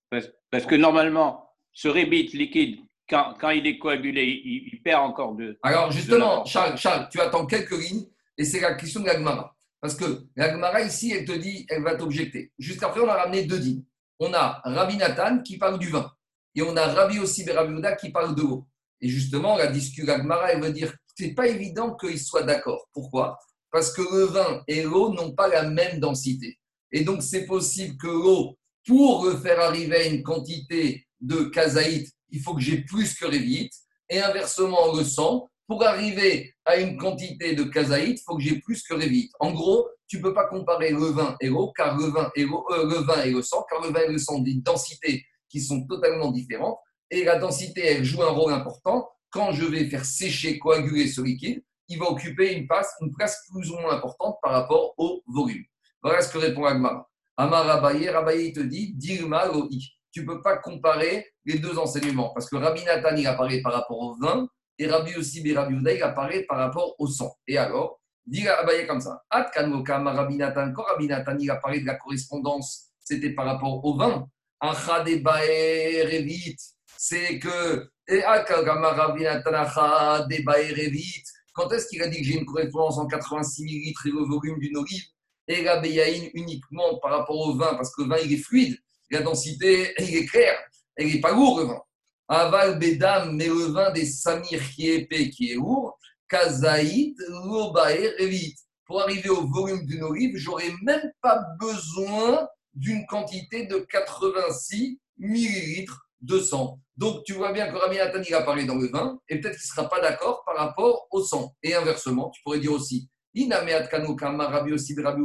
Parce, parce que normalement, ce rébit liquide, quand, quand il est coagulé, il, il perd encore de. Alors justement, de- Charles, Charles, tu attends quelques lignes et c'est la question de l'Agmara. Parce que l'Agmara ici, elle te dit, elle va t'objecter. Juste après, on a ramené deux dînes. On a Rabbi Nathan qui parle du vin et on a Rabbi aussi Rabbi Yehuda qui parle de l'eau. Et justement, la discussion l'Agmara, elle veut dire c'est pas évident qu'ils soient d'accord. Pourquoi? Parce que le vin et l'eau n'ont pas la même densité. Et donc, c'est possible que l'eau, pour le faire arriver à une quantité de kazaït, il faut que j'ai plus que révite. Et inversement, le sang, pour arriver à une quantité de kazaït, il faut que j'ai plus que révite. En gros, tu ne peux pas comparer le vin et l'eau, car le vin et, l'eau- euh, le vin et le sang, car le vin et le sang ont des densités qui sont totalement différentes. Et la densité, elle joue un rôle important. Quand je vais faire sécher, coaguler ce liquide, il va occuper une place, une place plus ou moins importante par rapport au volume. Voilà ce que répond Agmara. Amar Abaye, Abaye te dit, Dilma Loi. Tu ne peux pas comparer les deux enseignements, parce que Rabbi Nathan, il apparaît par rapport au vin, et Rabbi Yossi et Rabbi Yehuda, il apparaît par rapport au sang. Et alors, dit Abaye comme ça, At Rabbi Nathan, quand Rabbi Nathan, apparaît de la correspondance, c'était par rapport au vin. Revit, c'est que, et Rabbi Nathan, Revit, quand est-ce qu'il a dit que j'ai une correspondance en 86 millilitres et le volume d'une olive et la béaïne uniquement par rapport au vin, parce que le vin, il est fluide, la densité, il est clair, il n'est pas lourd, le vin. Aval Bedam, mais le vin des Samir qui est épais, qui est lourd, Kazaït, Lobae, Revit. Pour arriver au volume d'une olive, j'aurais même pas besoin d'une quantité de 86 millilitres de sang. Donc, tu vois bien que Rabbi Nathan, il a dans le vin, et peut-être qu'il ne sera pas d'accord par rapport au sang. Et inversement, tu pourrais dire aussi, Inameat Kanokama, Rabbi Rabbi.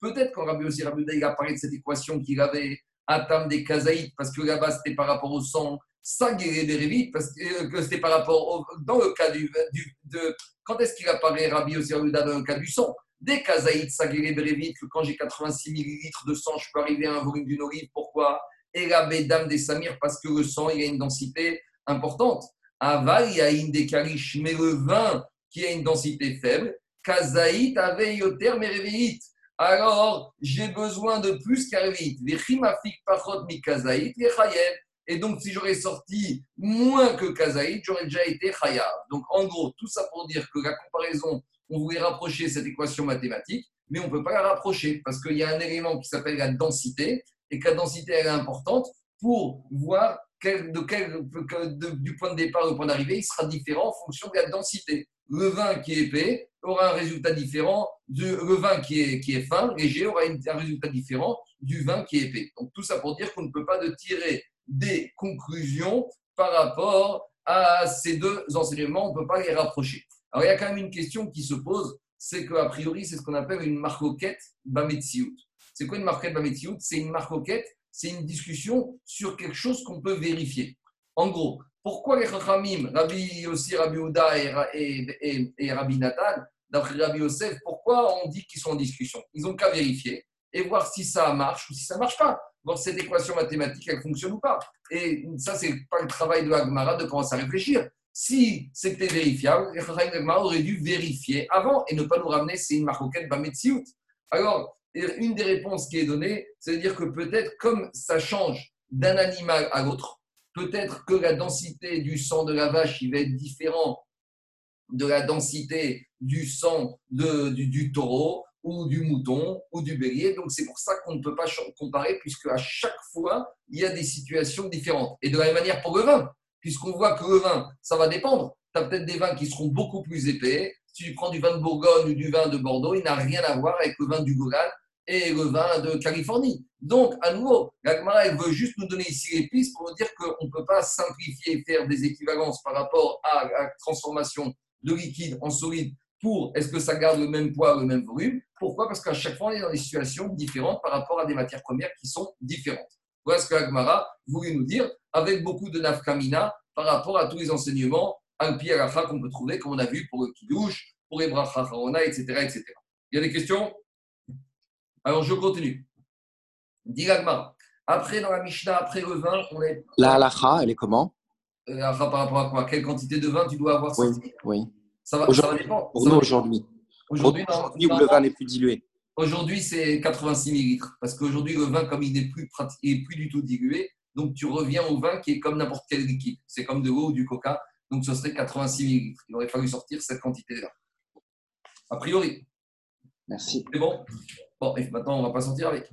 Peut-être quand Rabbi aussi Rabbi il a parlé de cette équation qu'il avait, Atam des Kazaït, parce que là-bas, c'était par rapport au sang, Sagere des Révit, parce que que c'était par rapport au, dans le cas du, du- de, quand est-ce qu'il apparaît Rabbi aussi Rabbi Uda dans le cas du sang? Des Kazaït, Sagere des Révit, que quand j'ai 86 millilitres de sang, je peux arriver à un volume d'une olive. Pourquoi? Et la Bédam des Samir, parce que le sang, il a une densité importante. Aval, il y a une des mais le vin qui a une densité faible, Kazaït avait yoter merveillite. Alors, j'ai besoin de plus qu'Arvit. Et donc, si j'aurais sorti moins que Kazaït, j'aurais déjà été chayav. Donc, en gros, tout ça pour dire que la comparaison, on voulait rapprocher cette équation mathématique, mais on ne peut pas la rapprocher parce qu'il y a un élément qui s'appelle la densité et que la densité elle est importante pour voir du point de départ au point d'arrivée, il sera différent en fonction de la densité. Le vin qui est épais aura un résultat différent du le vin qui est, fin, léger, aura un résultat différent du vin qui est épais. Donc tout ça pour dire qu'on ne peut pas tirer des conclusions par rapport à ces deux enseignements, on ne peut pas les rapprocher. Alors il y a quand même une question qui se pose, c'est qu'a priori, c'est ce qu'on appelle une marcoquette bametsiout. C'est quoi une marcoquette bametsiout C'est une marcoquette, c'est une discussion sur quelque chose qu'on peut vérifier. En gros, pourquoi les Chachamim, Rabbi aussi Rabbi Ouda et, et, et- Rabbi Nathan, d'après Rabbi Yosef, pourquoi on dit qu'ils sont en discussion? Ils n'ont qu'à vérifier et voir si ça marche ou si ça ne marche pas. Voir cette équation mathématique, elle fonctionne ou pas. Et ça, c'est pas le travail de Agmara de commencer à réfléchir. Si c'était vérifiable, les Chachamim d'Agmara auraient dû vérifier avant et ne pas nous ramener, c'est une marcoquette Bametsiout. Alors, une des réponses qui est donnée, c'est de dire que peut-être comme ça change d'un animal à l'autre, peut-être que la densité du sang de la vache il va être différent de la densité du sang de, du, taureau ou du mouton ou du bélier. Donc c'est pour ça qu'on ne peut pas comparer puisque à chaque fois, il y a des situations différentes. Et de la même manière pour le vin, puisqu'on voit que le vin, ça va dépendre. Tu as peut-être des vins qui seront beaucoup plus épais. Si tu prends du vin de Bourgogne ou du vin de Bordeaux, il n'a rien à voir avec le vin du Golan et le vin de Californie. Donc, à nouveau, l'Agmara, elle veut juste nous donner ici les pistes pour nous dire qu'on ne peut pas simplifier et faire des équivalences par rapport à la transformation de liquide en solide pour est-ce que ça garde le même poids, le même volume? Pourquoi? Parce qu'à chaque fois, on est dans des situations différentes par rapport à des matières premières qui sont différentes. Voilà ce que voulait nous dire avec beaucoup de nafkamina par rapport à tous les enseignements al-pi al qu'on peut trouver, comme on a vu pour le kiddush, pour les etc., etc. Il y a des questions? Alors, je continue. Dit. Après, dans la Mishnah, après le vin, on est. La halacha, elle est comment Euh, halakha par rapport à quoi? Quelle quantité de vin tu dois avoir? Oui, oui. ça va, ça va Aujourd'hui, dépendre. Pour nous aujourd'hui. Aujourd'hui, non, Aujourd'hui où le vin n'est plus dilué. Aujourd'hui, c'est 86 millilitres. Parce qu'aujourd'hui, le vin, comme il n'est plus, il est plus du tout dilué, donc tu reviens au vin qui est comme n'importe quel liquide. C'est comme de l'eau ou du coca. Donc ce serait 86 millilitres. Il aurait fallu sortir cette quantité-là. A priori, Merci. c'est bon? Bon, et maintenant, on ne va pas sortir avec.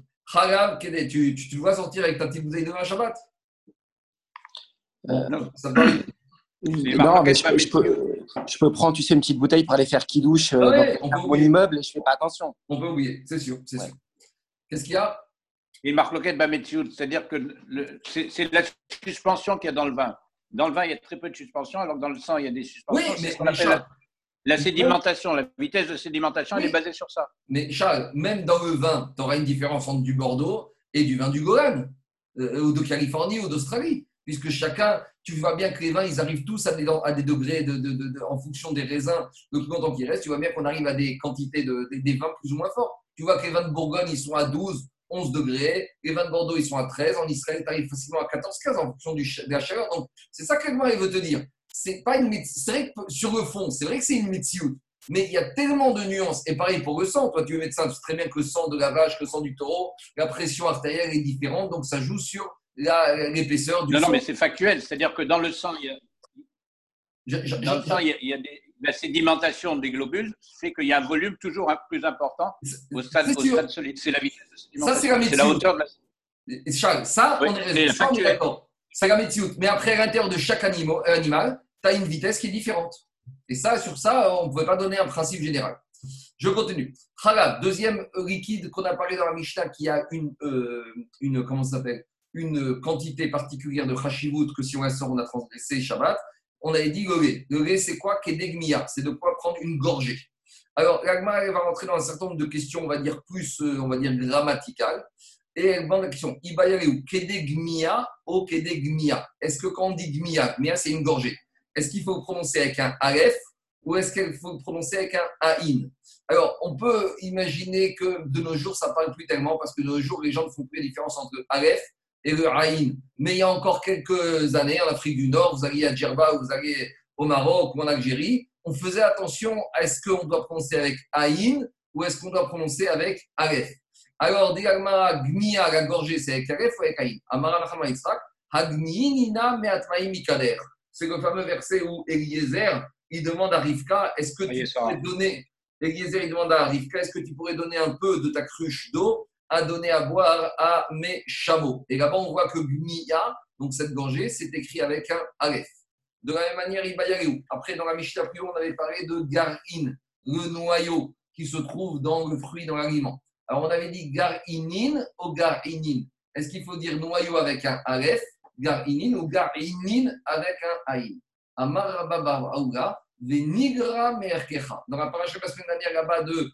Kedé, tu, tu, tu dois sortir avec ta petite bouteille de vin Shabbat? Bon, Non. ça Non, mais je, peux- je peux, je peux prendre, tu sais, une petite bouteille pour aller faire qui douche Ah ouais, on peut mon oublier. immeuble et je fais pas attention. On peut oublier, c'est sûr. c'est Ouais. sûr. Qu'est-ce qu'il y a? Et marloquette Bametsiout, c'est-à-dire que le- c'est c'est la suspension qu'il y a dans le vin. Dans le vin, il y a très peu de suspension, alors que dans le sang, il y a des suspensions. Oui, C'est mais, ce qu'on mais appelle Charles, la, la sédimentation. La vitesse de sédimentation, elle est basée sur ça. mais Charles, même dans le vin, tu auras une différence entre du Bordeaux et du vin du Golan, euh, ou de Californie ou d'Australie. Puisque chacun, tu vois bien que les vins, ils arrivent tous à des, à des degrés de, de- de- en fonction des raisins, le plus longtemps qu'ils restent. Tu vois bien qu'on arrive à des quantités de, des- des vins plus ou moins forts. Tu vois que les vins de Bourgogne, ils sont à 12, 11 degrés. Les vins de Bordeaux, ils sont à 13. En Israël, tu arrives facilement à 14, 15 en fonction du, de la chaleur. Donc, c'est ça que moi, il veut te dire. C'est pas une. C'est vrai que sur le fond, c'est vrai que c'est une médecine. Mais il y a tellement de nuances. Et pareil pour le sang. Toi, tu es médecin, tu sais très bien que le sang de la vache, que le sang du taureau, la pression artérielle est différente. Donc, ça joue sur l'épaisseur du Non, non, sang. mais c'est factuel. C'est-à-dire que dans le sang, il y a, Je- je- dans le sang, il y a, il y a des- la sédimentation des globules fait qu'il y a un volume toujours un- plus important au stade, au solide. C'est la vitesse de sédimentation. Ça, c'est la la médecine. hauteur de la Et Charles, ça, Oui, on est, d'accord. Médecine. Mais après, à l'intérieur de chaque animal, euh, animal tu as une vitesse qui est différente. Et ça, sur ça, on ne pouvait pas donner un principe général. Je continue. Khalab, deuxième liquide qu'on a parlé dans la Mishnah, qui a une, euh, une comment ça une quantité particulière de chashivut que si on la sort, on a transgressé Shabbat. On avait dit le lait. Le lait, c'est quoi Kedegmia. C'est de quoi prendre une gorgée. Alors, l'Agma, va rentrer dans un certain nombre de questions, on va dire plus, euh, on va dire grammaticales. Et elle la question Ibayareu, Kedegmia ou Kedegmia Est-ce que quand on dit Gmia, Gmia c'est une gorgée, est-ce qu'il faut le prononcer avec un Aleph ou est-ce qu'il faut le prononcer avec un Aïn? Alors, on peut imaginer que de nos jours, ça ne parle plus tellement parce que de nos jours, les gens ne font plus la différence entre le Aleph et le Aïn. Mais il y a encore quelques années, en Afrique du Nord, vous alliez à Djerba, vous alliez au Maroc ou en Algérie, on faisait attention à est-ce qu'on doit prononcer avec Aïn ou est-ce qu'on doit prononcer avec Aleph alors, Diagma, Gmia, la gorgée, c'est avec ou avec Aïn Amara Nachama Yitzhak. C'est le fameux verset où Eliezer, il demande à Rivka, est-ce que tu pourrais donner, Eliezer, il demande à Rivka, est-ce que tu pourrais donner un peu de ta cruche d'eau à donner à boire à mes chameaux? Et là-bas, on voit que Gmia, donc cette gorgée, c'est écrit avec un Aleph. De la même manière, Ibayareu. Après, dans la Mishnah on avait parlé de Garin, le noyau qui se trouve dans le fruit, dans l'aliment. Alors, on avait dit garinin ou garinin. Est-ce qu'il faut dire noyau avec un aleph, garinin, ou garinin avec un aïn? Amar Rabba Aouga, venigra merkecha. Dans la paracha la semaine dernière, là-bas de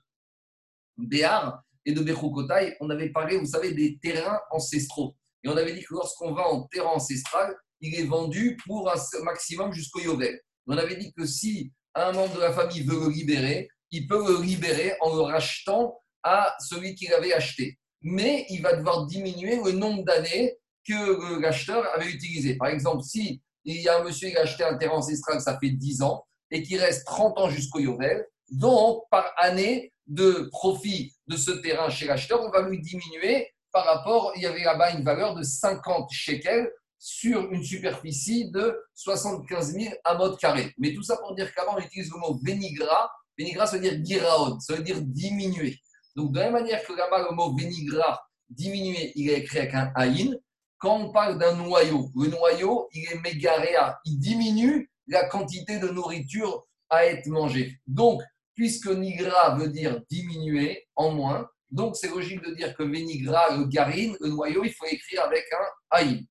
Béar et de Bechukotai, on avait parlé, vous savez, des terrains ancestraux. Et on avait dit que lorsqu'on va en terrain ancestral, il est vendu pour un maximum jusqu'au Yovel. On avait dit que si un membre de la famille veut le libérer, il peut le libérer en le rachetant à celui qui l'avait acheté. Mais il va devoir diminuer le nombre d'années que l'acheteur avait utilisé. Par exemple, si il y a un monsieur qui a acheté un terrain ancestral, ça fait 10 ans, et qu'il reste 30 ans jusqu'au Yovel, donc par année de profit de ce terrain chez l'acheteur, on va lui diminuer par rapport, il y avait là-bas une valeur de 50 shekels sur une superficie de 75 000 amotes carrés. Mais tout ça pour dire qu'avant, on utilise le mot vénigra. Vénigra, ça veut dire giraon, ça veut dire diminuer. Donc, de la même manière que là-bas, le mot vénigra, diminuer, il est écrit avec un aïn. Quand on parle d'un noyau, le noyau, il est mégaréa. Il diminue la quantité de nourriture à être mangée. Donc, puisque nigra veut dire diminuer en moins, donc c'est logique de dire que vénigra, le garine, le noyau, il faut écrire avec un aïn.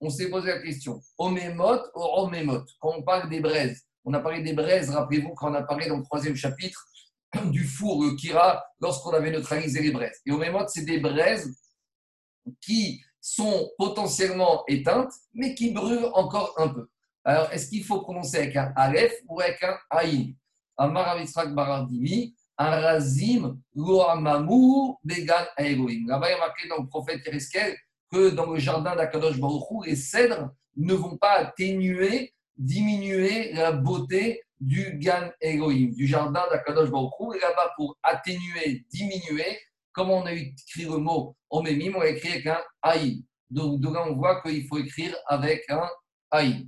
On s'est posé la question. Omémot ou omémot Quand on parle des braises, on a parlé des braises, rappelez-vous, quand on a parlé dans le troisième chapitre du four, le kira, lorsqu'on avait neutralisé les braises. Et omémot, c'est des braises qui sont potentiellement éteintes, mais qui brûlent encore un peu. Alors, est-ce qu'il faut prononcer avec un Aleph ou avec un Aïn? Amar Baradimi, un Razim, Loamamu, Began Aegoim. Là-bas, il y a marqué dans le prophète Yereskel que dans le jardin d'Akadosh Baruchou, les cèdres ne vont pas atténuer, diminuer la beauté du Gan Elohim, du jardin d'Akadosh Baruchou. Et là-bas, pour atténuer, diminuer, comment on a écrit le mot Omemim, on a écrit avec un Aïn. Donc, là, on voit qu'il faut écrire avec un Aïn.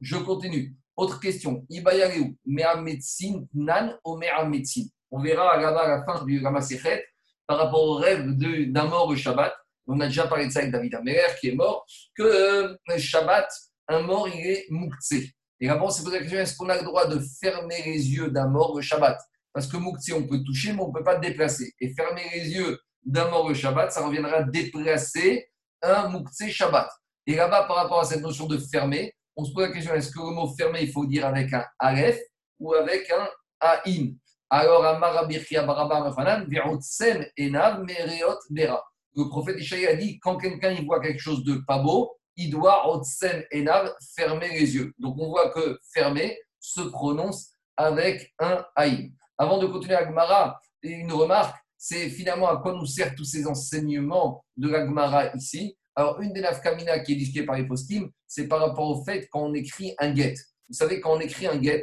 Je continue. Autre question. Ibayareu, médecine, Nan ou médecine On verra là-bas à la fin du Ramasechet par rapport au rêve d'un mort au Shabbat. On a déjà parlé de ça avec David Améler qui est mort, que euh, Shabbat, un mort, il est mouktsé. Et on s'est posé la question est-ce qu'on a le droit de fermer les yeux d'un mort le Shabbat? Parce que mouktsé, on peut toucher, mais on ne peut pas déplacer. Et fermer les yeux d'un mort le Shabbat, ça reviendra à déplacer un mouktsé Shabbat. Et là-bas, par rapport à cette notion de fermer, on se pose la question est-ce que le mot fermé, il faut dire avec un Aleph ou avec un Aïn? Alors. Le prophète Ishaï a dit quand quelqu'un voit quelque chose de pas beau, il doit Otsem Enav fermer les yeux. Donc, on voit que fermer se prononce avec un Aïn. Avant de continuer à Gmara, une remarque c'est finalement à quoi nous servent tous ces enseignements de la Gemara ici. Alors, une des nafkamina qui est discutée par les postim, c'est par rapport au fait quand on écrit un get. Vous savez, quand on écrit un get,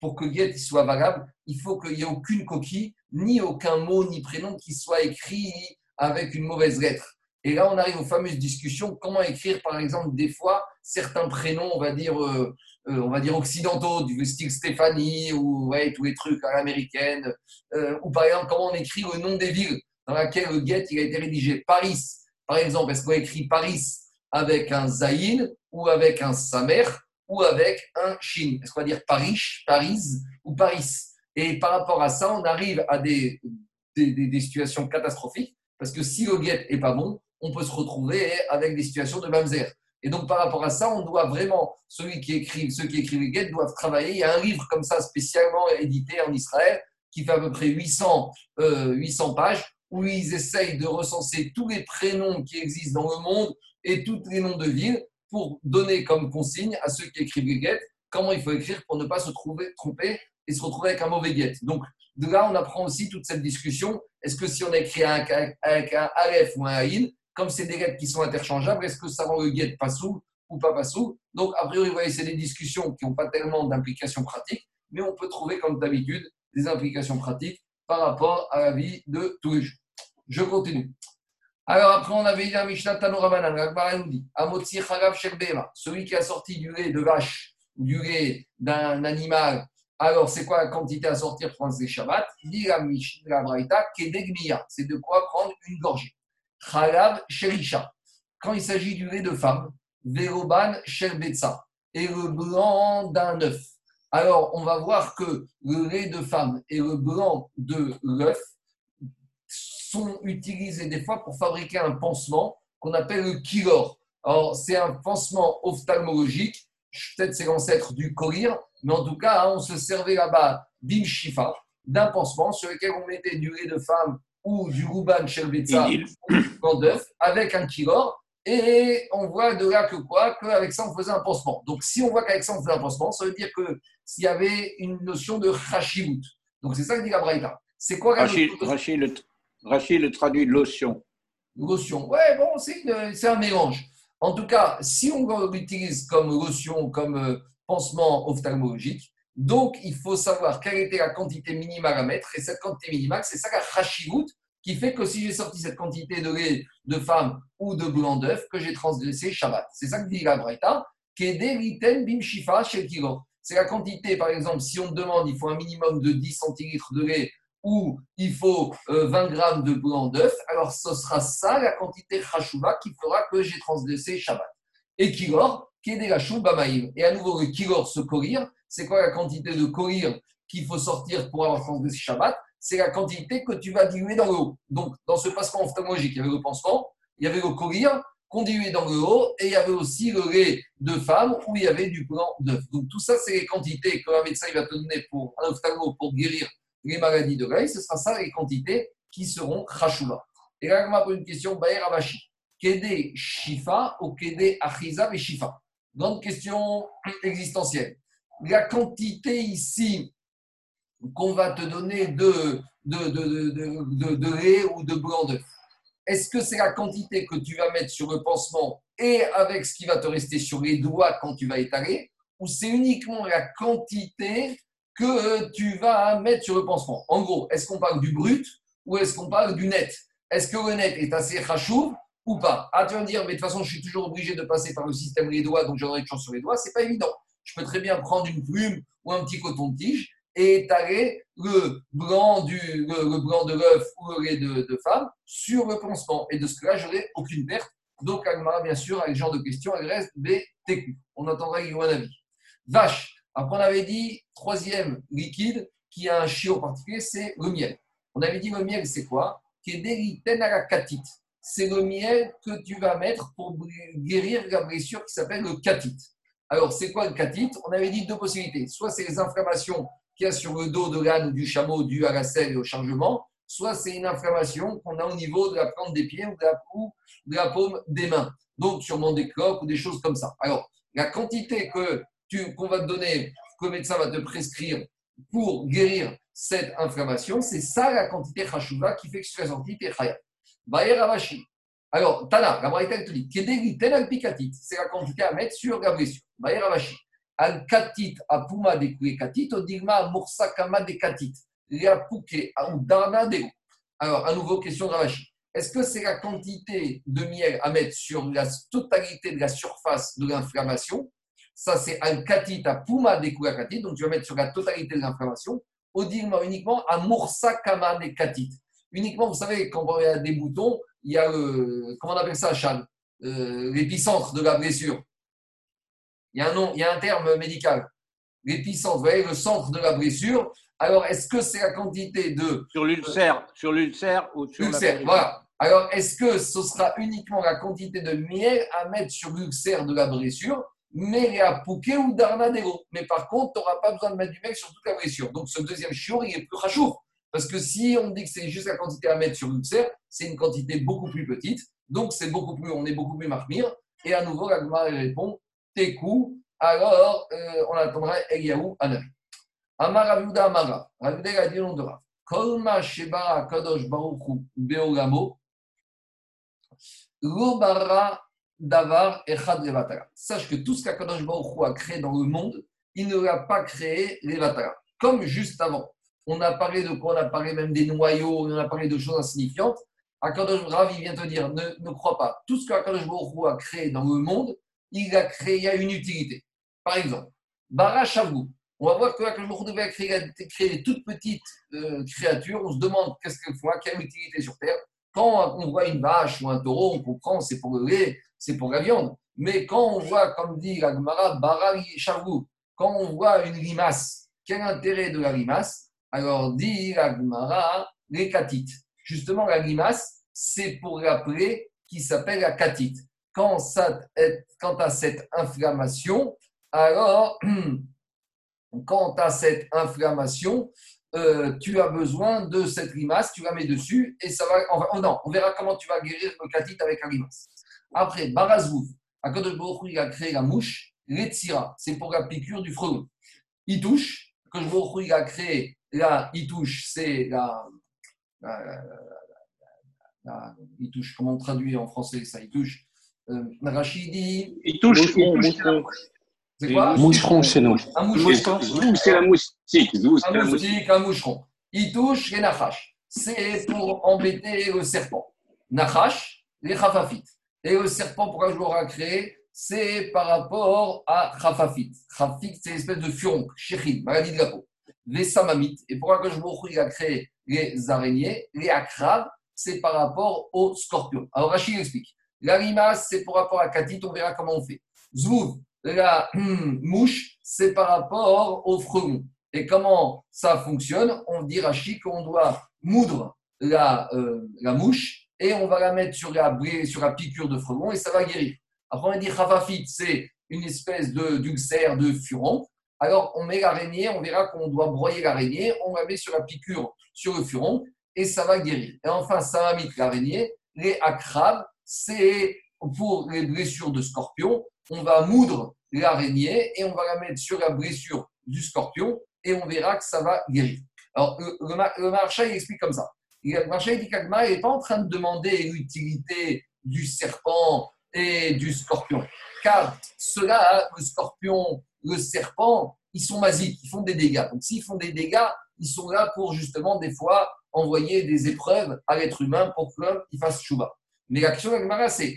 pour que get soit valable, il faut qu'il n'y ait aucune coquille, ni aucun mot, ni prénom qui soit écrit avec une mauvaise lettre. Et là, on arrive aux fameuses discussions. Comment écrire, par exemple, des fois, certains prénoms, on va dire, euh, euh, on va dire occidentaux, du style Stéphanie ou ouais, tous les trucs à l'américaine. Euh, ou par exemple, comment on écrit le nom des villes dans laquelle le get il a été rédigé. Paris, par exemple, est-ce qu'on écrit Paris avec un Zayin ou avec un Samer ou avec un Shin Est-ce qu'on va dire Paris, Paris ou Paris? Et par rapport à ça, on arrive à des, des, situations catastrophiques parce que si le get est pas bon, on peut se retrouver avec des situations de mamzer. Et donc, par rapport à ça, on doit vraiment, qui ceux qui écrivent les get doivent travailler. Il y a un livre comme ça spécialement édité en Israël qui fait à peu près 800, 800 euh, pages où ils essayent de recenser tous les prénoms qui existent dans le monde et tous les noms de villes pour donner comme consigne à ceux qui écrivent les guettes comment il faut écrire pour ne pas se trouver, tromper et se retrouver avec un mauvais guette. Donc, de là, on apprend aussi toute cette discussion. Est-ce que si on écrit avec un Aleph ou un Aïn, comme c'est des lettres qui sont interchangeables, est-ce que ça rend le guette pas sous ou pas pas sous? Donc, a priori, vous voyez, c'est des discussions qui n'ont pas tellement d'implications pratiques, mais on peut trouver, comme d'habitude, des implications pratiques par rapport à la vie de tous les jours. Je continue. Alors après, on avait dit à Mishnah Tanorabanan, nous dit Amotzi Chagav celui qui a sorti du lait de vache, du lait d'un animal, alors c'est quoi la quantité à sortir pour les Shabbat? Dit la Mishnah Braïta, Kedegmiya, c'est de quoi prendre une gorgée. Chagav Sherisha, quand il s'agit du lait de femme, Veroban Sherbetza, et le blanc d'un œuf. Alors, on va voir que le lait de femme et le blanc de l'œuf sont utilisés des fois pour fabriquer un pansement qu'on appelle le kilor. Alors, c'est un pansement ophtalmologique, peut-être c'est l'ancêtre du colir, mais en tout cas, hein, on se servait là-bas bim shifa, d'un pansement sur lequel on mettait du lait de femme ou du ruban sherbetza ou d'œuf avec un kilor. Et on voit de là que quoi? Qu'avec ça, on faisait un pansement. Donc, si on voit qu'avec ça, on faisait un pansement, ça veut dire que s'il y avait une notion de chashivut. Donc, c'est ça que dit la Braïta. C'est quoi la Rachid, le, Rachid le traduit lotion. Lotion. Ouais, bon, c'est un mélange. En tout cas, si on l'utilise comme lotion, comme euh, pansement ophtalmologique, donc il faut savoir quelle était la quantité minimale à mettre. Et cette quantité minimale, c'est ça la chashivut qui fait que si j'ai sorti cette quantité de lait de femme ou de blanc d'œuf, que j'ai transgressé Shabbat. C'est ça que dit la kilo. C'est la quantité, par exemple, si on demande, il faut un minimum de 10 centilitres de lait ou il faut 20 euh, grammes de blanc d'œuf, alors ce sera ça la quantité chashuva qui fera que j'ai transgressé Shabbat. Et kilor, kedegashou bamaïm. Et à nouveau, le kilor, ce courir, c'est quoi la quantité de courir qu'il faut sortir pour avoir transgressé Shabbat? C'est la quantité que tu vas diluer dans le haut. Donc, dans ce passement ophtalmologique, il y avait le pansement, il y avait le courir qu'on diluait dans le haut, et il y avait aussi le lait de femme où il y avait du blanc d'œuf. Donc, tout ça, c'est les quantités que un médecin va te donner pour un pour guérir les maladies de l'œil, ce sera ça les quantités qui seront khashula. Et là, on va poser une question, Baer Avashi. Kede Shifa ou Kede Achiza et Shifa? Grande question existentielle. La quantité ici qu'on va te donner de, de, de, de, lait ou de blanc d'œuf, est-ce que c'est la quantité que tu vas mettre sur le pansement et avec ce qui va te rester sur les doigts quand tu vas étaler ou c'est uniquement la quantité que tu vas mettre sur le pansement? En gros, est-ce qu'on parle du brut ou est-ce qu'on parle du net? Est-ce que le net est assez rachou ou pas? Ah, tu vas me dire, mais de toute façon, je suis toujours obligé de passer par le système les doigts, donc j'aurai une chance sur les doigts. C'est pas évident. Je peux très bien prendre une plume ou un petit coton-tige et étaler le blanc, du, blanc de l'œuf ou le lait de, femme sur le pansement. Et de ce que là, j'aurai aucune perte. Donc, Agmara, bien sûr, avec ce genre de questions, elle reste BTQ. On attendra qu'il un avis. Vache, après, on avait dit, troisième liquide qui a un chiot particulier, c'est le miel. On avait dit le miel, c'est quoi? C'est le miel que tu vas mettre pour guérir la blessure qui s'appelle le catite. Alors, c'est quoi le catite? On avait dit deux possibilités. Soit c'est les inflammations qu'il y a sur le dos de l'âne ou du chameau dû à la selle et au chargement, soit c'est une inflammation qu'on a au niveau de la plante des pieds ou de la, de la paume des mains. Donc, sûrement des cloques ou des choses comme ça. Alors, la quantité que qu'on va te donner, que le médecin va te prescrire pour guérir cette inflammation, c'est ça la quantité chashuva qui fait que tu as sorti tes. Alors, Tana, la Braïta te dit, c'est la quantité à mettre sur la blessure. Ravashi. Al katit a puma de katit, odigma morsa kama de katit. Liapuke ou darna de Alors, à nouveau, question de Ravashi. Est-ce que c'est la quantité de miel à mettre sur la totalité de la surface de l'inflammation? Ça, c'est un katit à puma des katit, donc tu vas mettre sur la totalité de l'inflammation. Odilma uniquement à moursa kama des katit. Uniquement, vous savez, quand il y a des boutons, il y a le, comment on appelle ça, Charles euh, L'épicentre de la blessure. Il y a un nom, il y a un terme médical. L'épicentre, vous voyez, le centre de la blessure. Alors, est-ce que c'est la quantité de. Sur l'ulcère, sur l'ulcère ou sur l'ulcère, voilà. Alors, est-ce que ce sera uniquement la quantité de miel à mettre sur l'ulcère de la blessure mais à Pouquet ou Darnadero. Mais par contre, tu n'auras pas besoin de mettre du mec sur toute la blessure. Donc ce deuxième chiour, il est plus rachouf. Parce que si on dit que c'est juste la quantité à mettre sur l'ulcère, c'est une quantité beaucoup plus petite. Donc c'est beaucoup plus, on est beaucoup plus marmire. Et à nouveau, la répond Tekou. Alors, euh, on attendra Eliaou Anavi. Amar Raviuda Amara. Raviuda a dit. Kolma Sheba Kadosh Baruchu Beogamo. Lobara Davar et Levatara. Sache que tout ce qu'Akadosh Baruch a créé dans le monde, il ne l'a pas créé Levatara. Comme juste avant. On a parlé de quoi? On a parlé même des noyaux, on a parlé de choses insignifiantes. Akadosh Ravi vient te dire, ne, ne crois pas. Tout ce qu'Akadosh Baruch a créé dans le monde, il a créé, il a une utilité. Par exemple, Barachavou. On va voir que Akadosh Baruch créé, créé des toutes petites euh, créatures. On se demande qu'est-ce qu'elles font, quelle utilité sur Terre. Quand on voit une vache ou un taureau, on comprend, c'est pour le lait, c'est pour la viande. Mais quand on voit, comme dit la Gemara, quand on voit une limace, quel intérêt de la limace? Alors dit la Gemara, les catites. Justement, la limace, c'est pour rappeler qui s'appelle la catite. Quand, ça quand tu as cette inflammation, alors, quand tu as cette inflammation, euh, tu as besoin de cette limace, tu la mets dessus et ça va. Enfin, non, on verra comment tu vas guérir le catite avec la limace. Après, Barazvouf, à de il a créé la mouche, l'Etsira, c'est pour la piqûre du frelon. Il touche, quand il a créé là, il touche, c'est la, il touche, comment on traduit en français ça Il touche. Euh, Rachidi. Il touche, il touche. C'est quoi? Moucheron chez nous. Un moucheron. c'est la moustique. Un moustique, un moucheron. Il touche les nachash. c'est pour embêter le serpent. Nachash, les Chafafit. Et le serpent, pourquoi je l'aurai créé C'est par rapport à Chafafit. Chafafit, c'est une espèce de furoncle, chéchid, maladie de la peau. Les Samamit. Et pourquoi que je il a créé les araignées Les Akrav, c'est par rapport aux scorpions. Alors Rachid explique. La limace, c'est par rapport à Katit, on verra comment on fait. Zouv, la mouche, c'est par rapport au frelon. Et comment ça fonctionne On dit Rachid qu'on doit moudre la, euh, la mouche et on va la mettre sur la, sur la piqûre de frelon et ça va guérir. Après, on va dire c'est une espèce d'ulcère de, de furon. Alors, on met l'araignée, on verra qu'on doit broyer l'araignée, on la met sur la piqûre, sur le furon, et ça va guérir. Et enfin, ça mettre l'araignée. Les acrabes, c'est pour les blessures de scorpion, on va moudre l'araignée et on va la mettre sur la blessure du scorpion et on verra que ça va guérir. Alors, le, le, il explique comme ça. Le marchand, dit qu'Agma n'est pas en train de demander l'utilité du serpent et du scorpion. Car cela, le scorpion, le serpent, ils sont masiques, ils font des dégâts. Donc, s'ils font des dégâts, ils sont là pour justement, des fois, envoyer des épreuves à l'être humain pour qu'il fasse chouba. Mais la question de c'est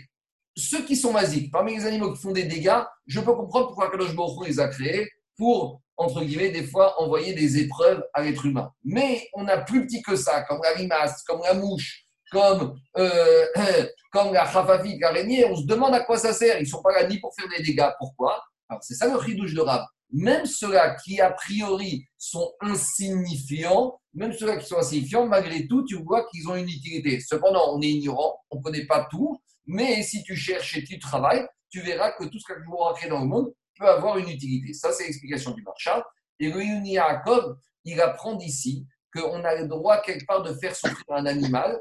ceux qui sont masiques, parmi les animaux qui font des dégâts, je peux comprendre pourquoi Kadosh les a créés pour entre guillemets, des fois envoyer des épreuves à l'être humain. Mais on a plus petit que ça, comme la limace, comme la mouche, comme, euh, comme la chafafik, l'araignée. On se demande à quoi ça sert. Ils ne sont pas là ni pour faire des dégâts. Pourquoi? C'est ça le ridouche de Rab. Même ceux-là qui, a priori, sont insignifiants, même ceux-là qui sont insignifiants, malgré tout, tu vois qu'ils ont une utilité. Cependant, on est ignorant, on ne connaît pas tout, mais si tu cherches et tu travailles, tu verras que tout ce que vous créé dans le monde peut avoir une utilité. Ça, c'est l'explication du marchand. Et le Yaakov, il apprend d'ici qu'on a le droit quelque part de faire souffrir un animal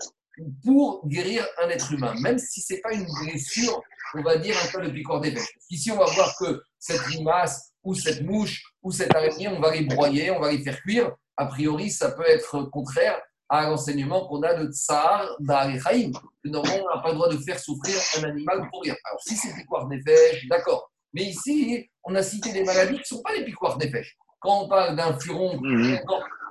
pour guérir un être humain, même si ce n'est pas une blessure, on va dire un peu de piquant des Ici, on va voir que cette limace ou cette mouche ou cette araignée, on va les broyer, on va les faire cuire. A priori, ça peut être contraire à l'enseignement qu'on a de Tsar d'Arechaim, que normalement, on n'a pas le droit de faire souffrir un animal pour rien. Alors, si c'est piquant des d'accord. Mais ici, on a cité des maladies qui ne sont pas des piquoires des pêches. Quand on parle d'un furon, mhm.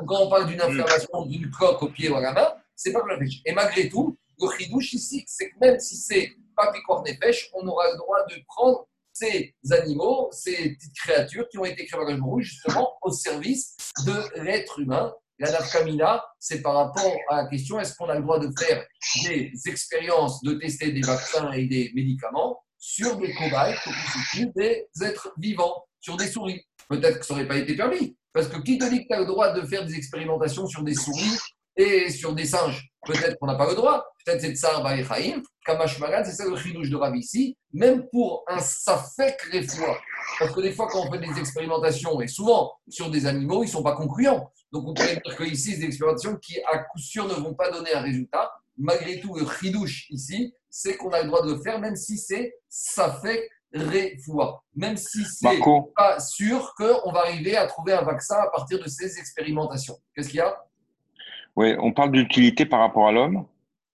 quand, on parle d'une inflammation d'une coque au pied ou à la main, c'est pas que la pêche. Et malgré tout, le chidouche ici, c'est que même si c'est pas des pêches, on aura le droit de prendre ces animaux, ces petites créatures qui ont été créées par le rouge, justement au service de l'être humain. La nafkamina, c'est par rapport à la question est-ce qu'on a le droit de faire des expériences, de tester des vaccins et des médicaments sur des cobayes des êtres vivants, sur des souris? Peut-être que ça n'aurait pas été permis. Parce que qui te dit que tu as le droit de faire des expérimentations sur des souris et sur des singes Peut-être qu'on n'a pas le droit. Peut-être c'est Tsar Baechaim, Kamash Magan, c'est ça le chidouche de Rav ici. Même pour un safek fois. Parce que des fois, quand on fait des expérimentations, et souvent sur des animaux, ils ne sont pas concluants. Donc on pourrait dire qu'ici, c'est des expérimentations qui, à coup sûr, ne vont pas donner un résultat. Malgré tout, le chidouche ici, c'est qu'on a le droit de le faire, même si c'est fait réfoua. Même si c'est pas sûr qu'on va arriver à trouver un vaccin à partir de ces expérimentations. Qu'est-ce qu'il y a? Oui, on parle d'utilité par rapport à l'homme,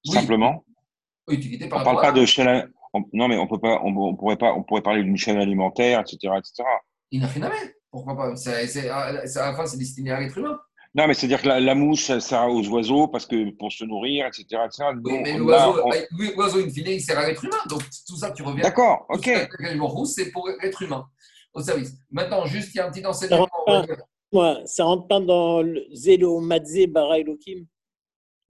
simplement. Utilité par on parle pas de chaîne. Non, mais on peut pas. On, pourrait pas. On pourrait parler d'une chaîne alimentaire, etc., etc. Il n'a rien à mettre. Pourquoi pas? C'est, À la fin, c'est destiné à l'être humain. Non, mais c'est-à-dire que la, mouche, ça sert aux oiseaux parce que pour se nourrir, etc. etc. Oui, mais l'oiseau, on... l'oiseau, in fine, il sert à l'être humain. Donc, tout ça, tu reviens. D'accord, ok. C'est pour l'être humain, au service. Maintenant, juste, il y a un petit enseignement. Ça rentre pas, dans le Zélo Madze Bara Elohim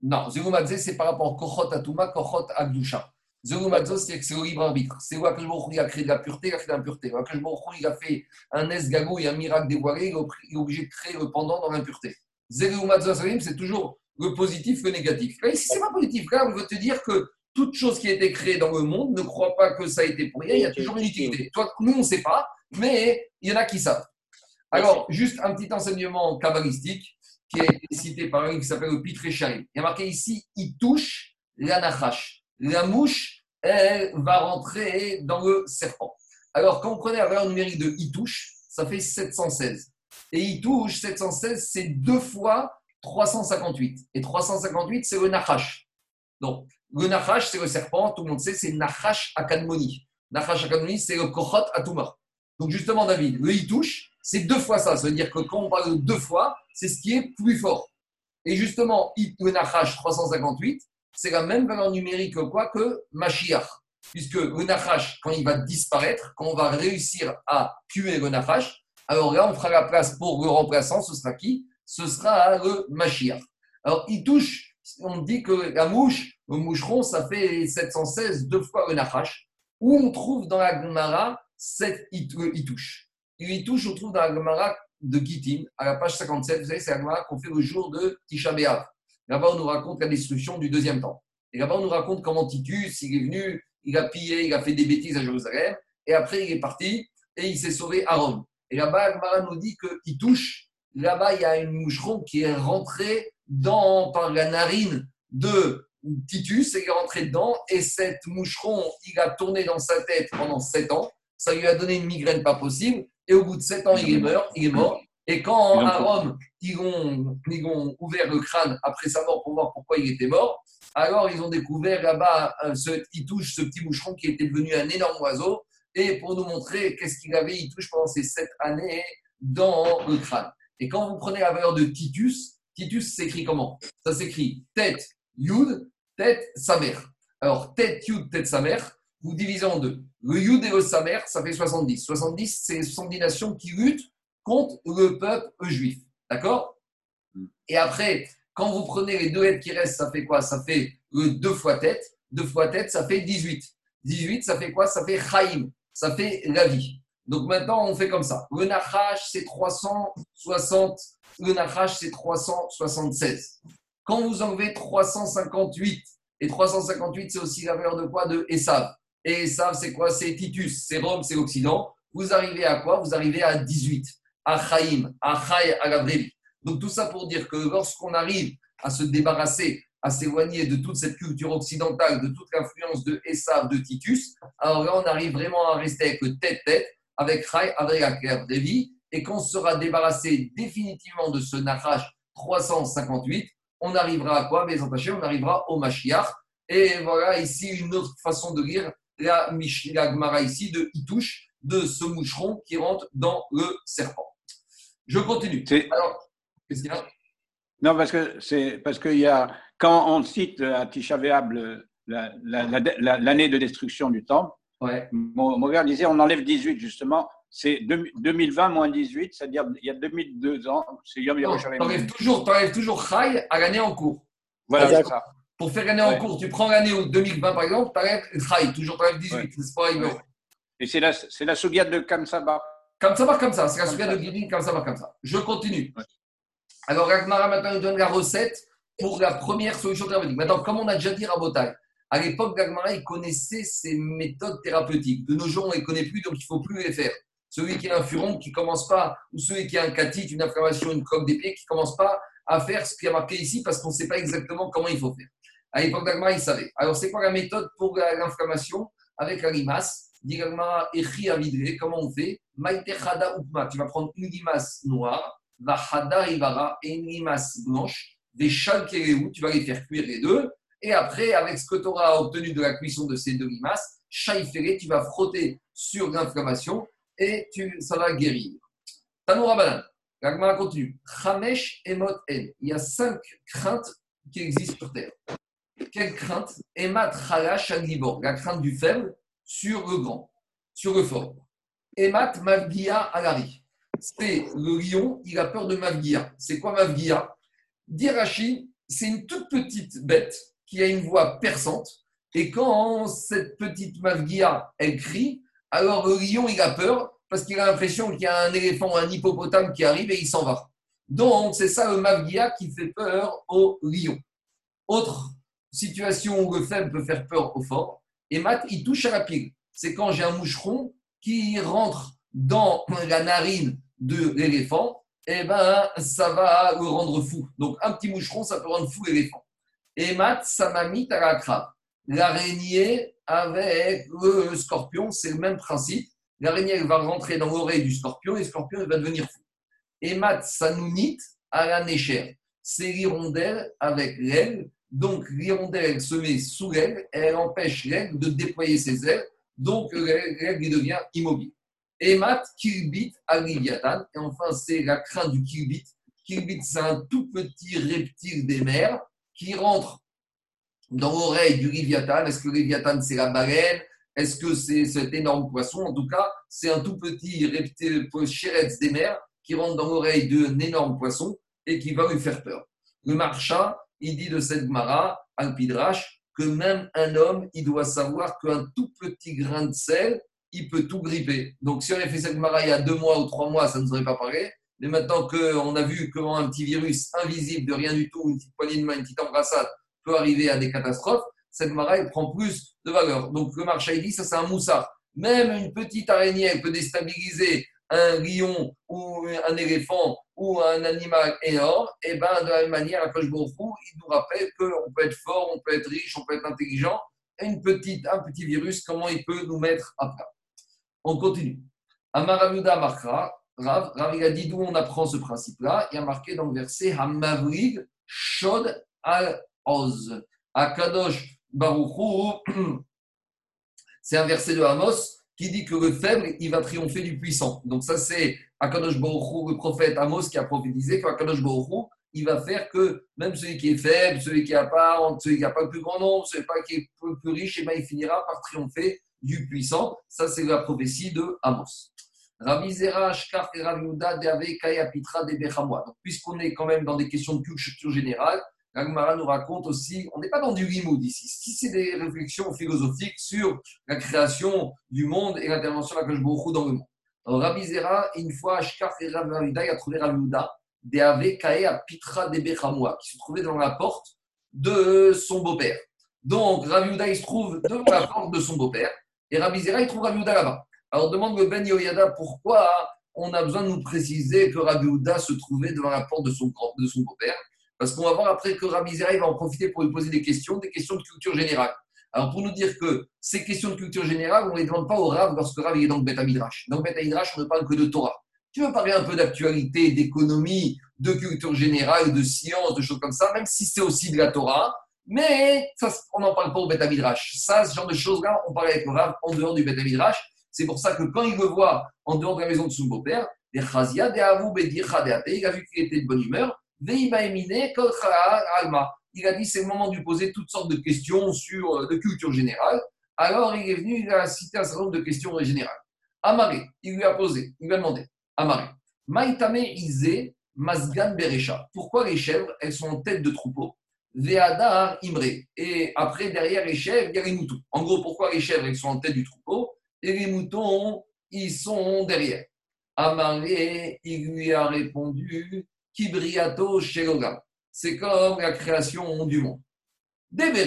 Non, Zélo Madze, c'est par rapport à Kochot Atuma, Kochot Agdusha. Zélo Madze, c'est que c'est au libre arbitre. C'est où il a créé de la pureté, il a créé de l'impureté. il a fait un esgago et un miracle dévoilé, il est obligé de créer le pendant dans l'impureté c'est toujours le positif que le négatif. Ici, c'est pas positif. Là, on veut te dire que toute chose qui a été créée dans le monde ne croit pas que ça a été pour rien. Il y a toujours une utilité. Toi, nous, on ne sait pas, mais il y en a qui savent. Alors, juste un petit enseignement kabbalistique qui est cité par un qui s'appelle le Pitre Il y a marqué ici il touche la nachash. La mouche, elle va rentrer dans le serpent. Alors, quand on prenait la valeur numérique de il touche, ça fait 716. Et il touche 716, c'est deux fois 358. Et 358, c'est le Nachash. Donc, le Nachash, c'est le serpent, tout le monde sait, c'est Nachash Akanmoni. Nachash Akanmoni, c'est le Kochot Atuma. Donc, justement, David, le il touche, c'est deux fois ça. Ça veut dire que quand on parle de deux fois, c'est ce qui est plus fort. Et justement, It- le Nachash 358, c'est la même valeur numérique que quoi que Mashiach. Puisque le Nachash, quand il va disparaître, quand on va réussir à tuer le Nachash, alors là, on fera la place pour le remplaçant. Ce sera qui? Ce sera le Mashiach. Alors, il touche, on dit que la mouche, le moucheron, ça fait 716, deux fois le Nachash. Où on trouve dans la Gemara cette it- le Itouche. Le Itouche, on trouve dans la de Gittin, à la page 57. Vous savez, c'est la qu'on fait le jour de Tisha. Là-bas, on nous raconte la destruction du deuxième temps. Et là-bas, on nous raconte comment Titus, il est venu, il a pillé, il a fait des bêtises à Jérusalem. Et après, il est parti et il s'est sauvé à Rome. Et là-bas, Gemara nous dit qu'il touche. Là-bas, il y a une moucheron qui est rentrée dans, par la narine de Titus, et il est rentré dedans. Et cette moucheron, il a tourné dans sa tête pendant sept ans. Ça lui a donné une migraine pas possible. Et au bout de sept ans, il est mort. Il est mort. Et quand Ils à Rome, ils ont, ils ont ouvert le crâne après sa mort pour voir pourquoi il était mort, alors ils ont découvert là-bas euh, ce il touche, ce petit moucheron qui était devenu un énorme oiseau. Et pour nous montrer qu'est-ce qu'il avait, il touche pendant ces sept années dans le crâne. Et quand vous prenez la valeur de Titus, Titus s'écrit comment? Ça s'écrit tête, yud, tête, sa mère. Alors, tête, yud, tête, sa mère, vous divisez en deux. Le yud et le sa mère, ça fait 70. 70, c'est 70 nations qui luttent contre le peuple juif. D'accord? Et après, quand vous prenez les deux lettres qui restent, ça fait quoi? Ça fait le deux fois tête. Deux fois tête, ça fait 18. 18, ça fait quoi? Ça fait Chaim. Ça fait la vie. Donc maintenant, on fait comme ça. Le Nachash, c'est 360. Le Nachash, c'est 376. Quand vous enlevez 358, et 358, c'est aussi la valeur de quoi? De Esav. Et Esav, c'est quoi? C'est Titus, c'est Rome, c'est l'Occident. Vous arrivez à quoi? Vous arrivez à 18. À Chaim, à Chai, à la. Donc tout ça pour dire que lorsqu'on arrive à se débarrasser, à s'éloigner de toute cette culture occidentale, de toute l'influence de Esav, de Titus, alors là, on arrive vraiment à rester avec tête-tête, avec Chai, avec la vie. Et quand on sera débarrassé définitivement de ce Nachash 358, on arrivera à quoi Mais on arrivera au Mashiach. Et voilà ici une autre façon de lire la la Gemara ici de Itouche, de ce moucheron qui rentre dans le serpent. Je continue. Alors, qu'est-ce qu'il y a? Non, parce que c'est parce qu'il y a quand on cite à Tisha B'Av le- la- la- la- la- l'année de destruction du temple, Ouais. mon, mon gars disait on enlève 18 justement, c'est deux- 2020 moins 18, c'est-à-dire il y a 2002 ans, c'est Yom Yerushalayim. T'enlèves toujours, t'enlèves toujours Chai à l'année en cours. Voilà, Ah, c'est ça. Pour faire l'année en cours, tu prends l'année au 2020 par exemple, t'enlèves Chai, toujours t'enlèves 18. Ouais. C'est pas. Ouais. Et c'est la, c'est la de Kamsaba. Comme ça va, comme ça. C'est la ça. de ça va, comme ça. Je continue. Alors, Ragmara maintenant nous donne la recette pour la première solution thérapeutique. Maintenant, comme on a déjà dit à Botaï, à l'époque, Ragmara, il connaissait ces méthodes thérapeutiques. De nos jours, on ne les connaît plus, donc il ne faut plus les faire. Celui qui a un furon qui ne commence pas, ou celui qui a un catite, une inflammation, une coque d'épée, qui ne commence pas à faire ce qui est marqué ici parce qu'on ne sait pas exactement comment il faut faire. À l'époque d'Agmara, il savait. Alors, c'est quoi la méthode pour la- l'inflammation avec la limace? Dit Echi avidre, comment on fait? Maïte chada upma, tu vas prendre une limace noire, va chada ivara et une limace blanche, des chalkereu, tu vas les faire cuire les deux, et après, avec ce que tu auras obtenu de la cuisson de ces deux limaces, chaifere, tu vas frotter sur l'inflammation et tu, ça va guérir. Tanoura banane. L'Agmara continue. Chamesh et mot en. Il y a cinq craintes qui existent sur Terre. Quelle crainte Emat la crainte du faible sur le grand, sur le fort. Emat mavgia alari. C'est le lion, il a peur de mavgia. C'est quoi mavgia? Dirachi, c'est une toute petite bête qui a une voix perçante. Et quand cette petite mavgia, elle crie, alors le lion, il a peur parce qu'il a l'impression qu'il y a un éléphant ou un hippopotame qui arrive et il s'en va. Donc, c'est ça le mavgia qui fait peur au lion. Autre situation où le faible peut faire peur au fort, et Matt, il touche à la pile. C'est quand j'ai un moucheron qui rentre dans la narine de l'éléphant, et ben ça va le rendre fou. Donc, un petit moucheron, ça peut rendre fou l'éléphant. Et Matt, ça m'a mis à la crabe. L'araignée avec le scorpion, c'est le même principe. L'araignée, va rentrer dans l'oreille du scorpion et le scorpion, va devenir fou. Et Mat Sanounit à la néchère. C'est l'hirondelle avec l'aile. Donc, l'hirondelle, elle se met sous l'aile elle empêche l'aile de déployer ses ailes. Donc, l'aile il devient immobile. Et Mat Kilbit à Léviathan. Et enfin, c'est la crainte du Kilbit Kilbit, c'est un tout petit reptile des mers qui rentre dans l'oreille du Léviathan. Est-ce que le Léviathan, c'est la baleine? Est-ce que c'est cet énorme poisson? En tout cas, c'est un tout petit reptile, chéretz des mers, qui rentre dans l'oreille d'un énorme poisson et qui va lui faire peur. Le marcha, il dit de cette Mara, Alpidrash, que même un homme, il doit savoir qu'un tout petit grain de sel, il peut tout gripper. Donc, si on avait fait cette Mara il y a deux mois ou trois mois, ça ne nous aurait pas parlé. Mais maintenant qu'on a vu comment un petit virus invisible de rien du tout, une petite poignée de main, une petite embrassade, peut arriver à des catastrophes, cette Mara, elle prend plus de valeur. Donc, le marcha, il dit, ça, c'est un moussard. Même une petite araignée, elle peut déstabiliser un lion ou un éléphant ou un animal énorme, et ben de la même manière, à il nous rappelle qu'on peut être fort, on peut être riche, on peut être intelligent. Une petite, un petit virus, comment il peut nous mettre à plat? On continue. Amaramuda Markra, Rav, Rav, il a dit d'où on apprend ce principe-là. Il a marqué dans le verset Hamavrig Shod al-Oz. Akadosh Baruchou, c'est un verset de Amos qui dit que le faible, il va triompher du puissant. Donc ça, c'est Akadosh Baruch le prophète Amos, qui a prophétisé qu'Akadosh Baruch il va faire que même celui qui est faible, celui qui n'a pas, celui qui n'a pas le plus grand nombre, celui qui est plus riche, et eh ben, il finira par triompher du puissant. Ça, c'est la prophétie de Amos. Rabbi Kaya Pitra, Donc, puisqu'on est quand même dans des questions de culture générale, Gagmara nous raconte aussi, on n'est pas dans du limoud ici, si c'est des réflexions philosophiques sur la création du monde et l'intervention de la dans le monde. Alors, Rabbi Zera, une fois, Ashkar et Rabbi a trouvé Rabbi Uda, des Avekae à Pitra de qui se trouvait dans la porte de son beau-père. Donc, Rabbi il se trouve devant la porte de son beau-père, et Rabbi Zera, il trouve Rabbi là-bas. Alors, demande Ben Yoyada pourquoi on a besoin de nous préciser que Rabbi se trouvait devant la porte de son beau-père. Parce qu'on va voir après que Rabbi Zera va en profiter pour lui poser des questions, des questions de culture générale. Alors, pour nous dire que ces questions de culture générale, on ne les demande pas au Rav lorsque Rav est dans le Beth Amidrash. Dans le Beth Amidrash, on ne parle que de Torah. Tu veux parler un peu d'actualité, d'économie, de culture générale, de science, de choses comme ça, même si c'est aussi de la Torah, mais ça, on n'en parle pas au Beth Amidrash. Ça, ce genre de choses-là, on parle avec le Rav en dehors du Beth Amidrash. C'est pour ça que quand il le voit en dehors de la maison de son beau-père, il a vu qu'il était de bonne humeur, il a dit c'est le moment de lui poser toutes sortes de questions sur euh, de culture générale. Alors il est venu, il a cité un certain nombre de questions générales. Amaré, il lui a posé, il lui a demandé Amaré, Maïtame Izé Masgan. Pourquoi les chèvres, elles sont en tête de troupeau? Veadar Imre. Et après, derrière les chèvres, il y a les moutons. En gros, pourquoi les chèvres, elles sont en tête du troupeau? Et les moutons, ils sont derrière Amaré, il lui a répondu Kibriato. C'est comme la création du monde. D'abord,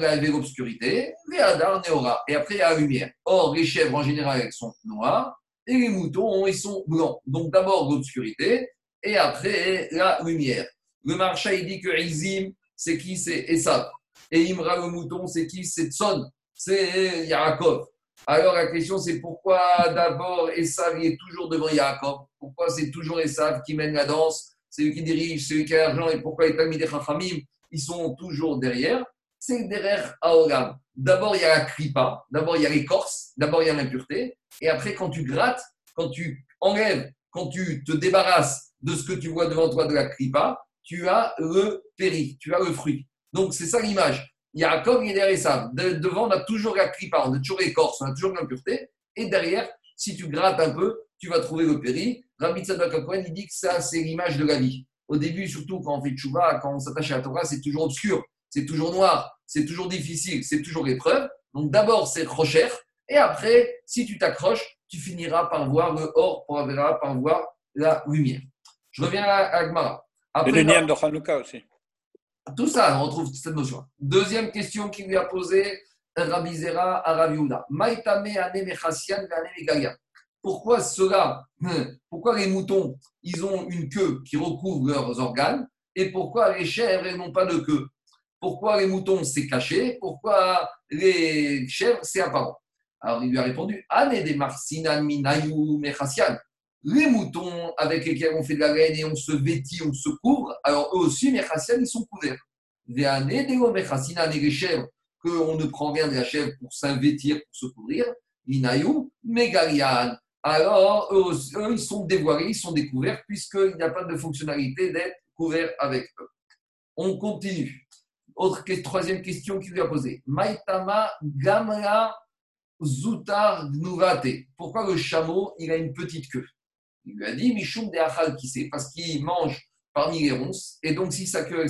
il y avait l'obscurité, Neora, et après, il y a la lumière. Or, les chèvres, en général, sont noires, et les moutons, ils sont blancs. Donc, d'abord, l'obscurité, et après, la lumière. Le marcha, il dit que Izim, c'est qui? C'est Esav. Et Imra, le mouton, c'est qui? C'est Tson. C'est Yaakov. Alors la question c'est pourquoi d'abord Esav est toujours devant Yaakov? Pourquoi c'est toujours Esav qui mène la danse? C'est lui qui dirige, c'est lui qui a l'argent et pourquoi les Talmidei Chachamim ils sont toujours derrière? C'est derrière Aolam. D'abord il y a la kripa, d'abord il y a l'écorce, d'abord il y a l'impureté et après quand tu grattes, quand tu enlèves, quand tu te débarrasses de ce que tu vois devant toi de la kripa, tu as le péri, tu as le fruit. Donc c'est ça l'image. Yaakov, il est derrière ça. devant, on a toujours la clipa, on a toujours l'écorce, on a toujours l'impureté. Et derrière, si tu grattes un peu, tu vas trouver le péri. Rabbi Tzadok il dit que ça, c'est l'image de la vie. Au début, surtout quand on fait tchouva, quand on s'attache à la Torah, c'est toujours obscur, c'est toujours noir, c'est toujours difficile, c'est toujours l'épreuve. Donc d'abord, c'est rocher. Et après, si tu t'accroches, tu finiras par voir le or, par voir la lumière. Je reviens à Agmara. Et le niam de Hanouka aussi. Tout ça, on retrouve cette notion. Deuxième question qu'il lui a posée Rabbi Zera à Rabbi Pourquoi cela Pourquoi les moutons, ils ont une queue qui recouvre leurs organes et pourquoi les chèvres, n'ont pas de queue? Pourquoi les moutons, c'est caché? Pourquoi les chèvres, c'est apparent? Alors il lui a répondu Ane de Marsinan Minayu Mechasian les moutons avec lesquels on fait de la laine et on se vêtit, on se couvre, alors eux aussi, Mechassian, ils sont couverts. Les chèvres, qu'on ne prend rien de la chèvre pour s'invêtir, pour se couvrir, Minayu, Megalian, alors eux, ils sont dévoilés, ils sont découverts, puisqu'il n'y a pas de fonctionnalité d'être couvert avec eux. On continue. Autre troisième question qu'il lui a posée. Maitama Gamra Zoutar Gnuvate. Pourquoi le chameau, il a une petite queue? Il lui a dit Mishum de Achal qui sait, parce qu'il mange parmi les ronces, et donc si sa queue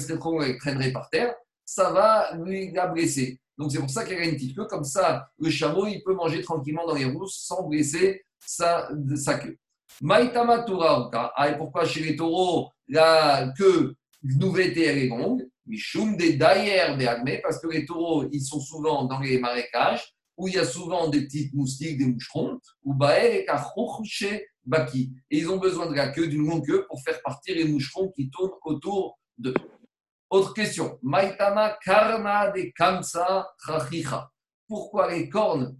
traînerait par terre, ça va lui la blesser. Donc c'est pour ça qu'elle a une petite queue, comme ça, le chameau, il peut manger tranquillement dans les rousses sans blesser sa, sa queue. Maitama Torah, ah, et pourquoi chez les taureaux, la queue Gnuvete, elle est longue? Mishum des dayer des agmés, parce que les taureaux, ils sont souvent dans les marécages, où il y a souvent des petites moustiques, des moucherons, ou baer et baki. Et ils ont besoin de la queue, d'une longue queue, pour faire partir les moucherons qui tournent autour d'eux. Autre question. Maitama karma de kamsa. Pourquoi les cornes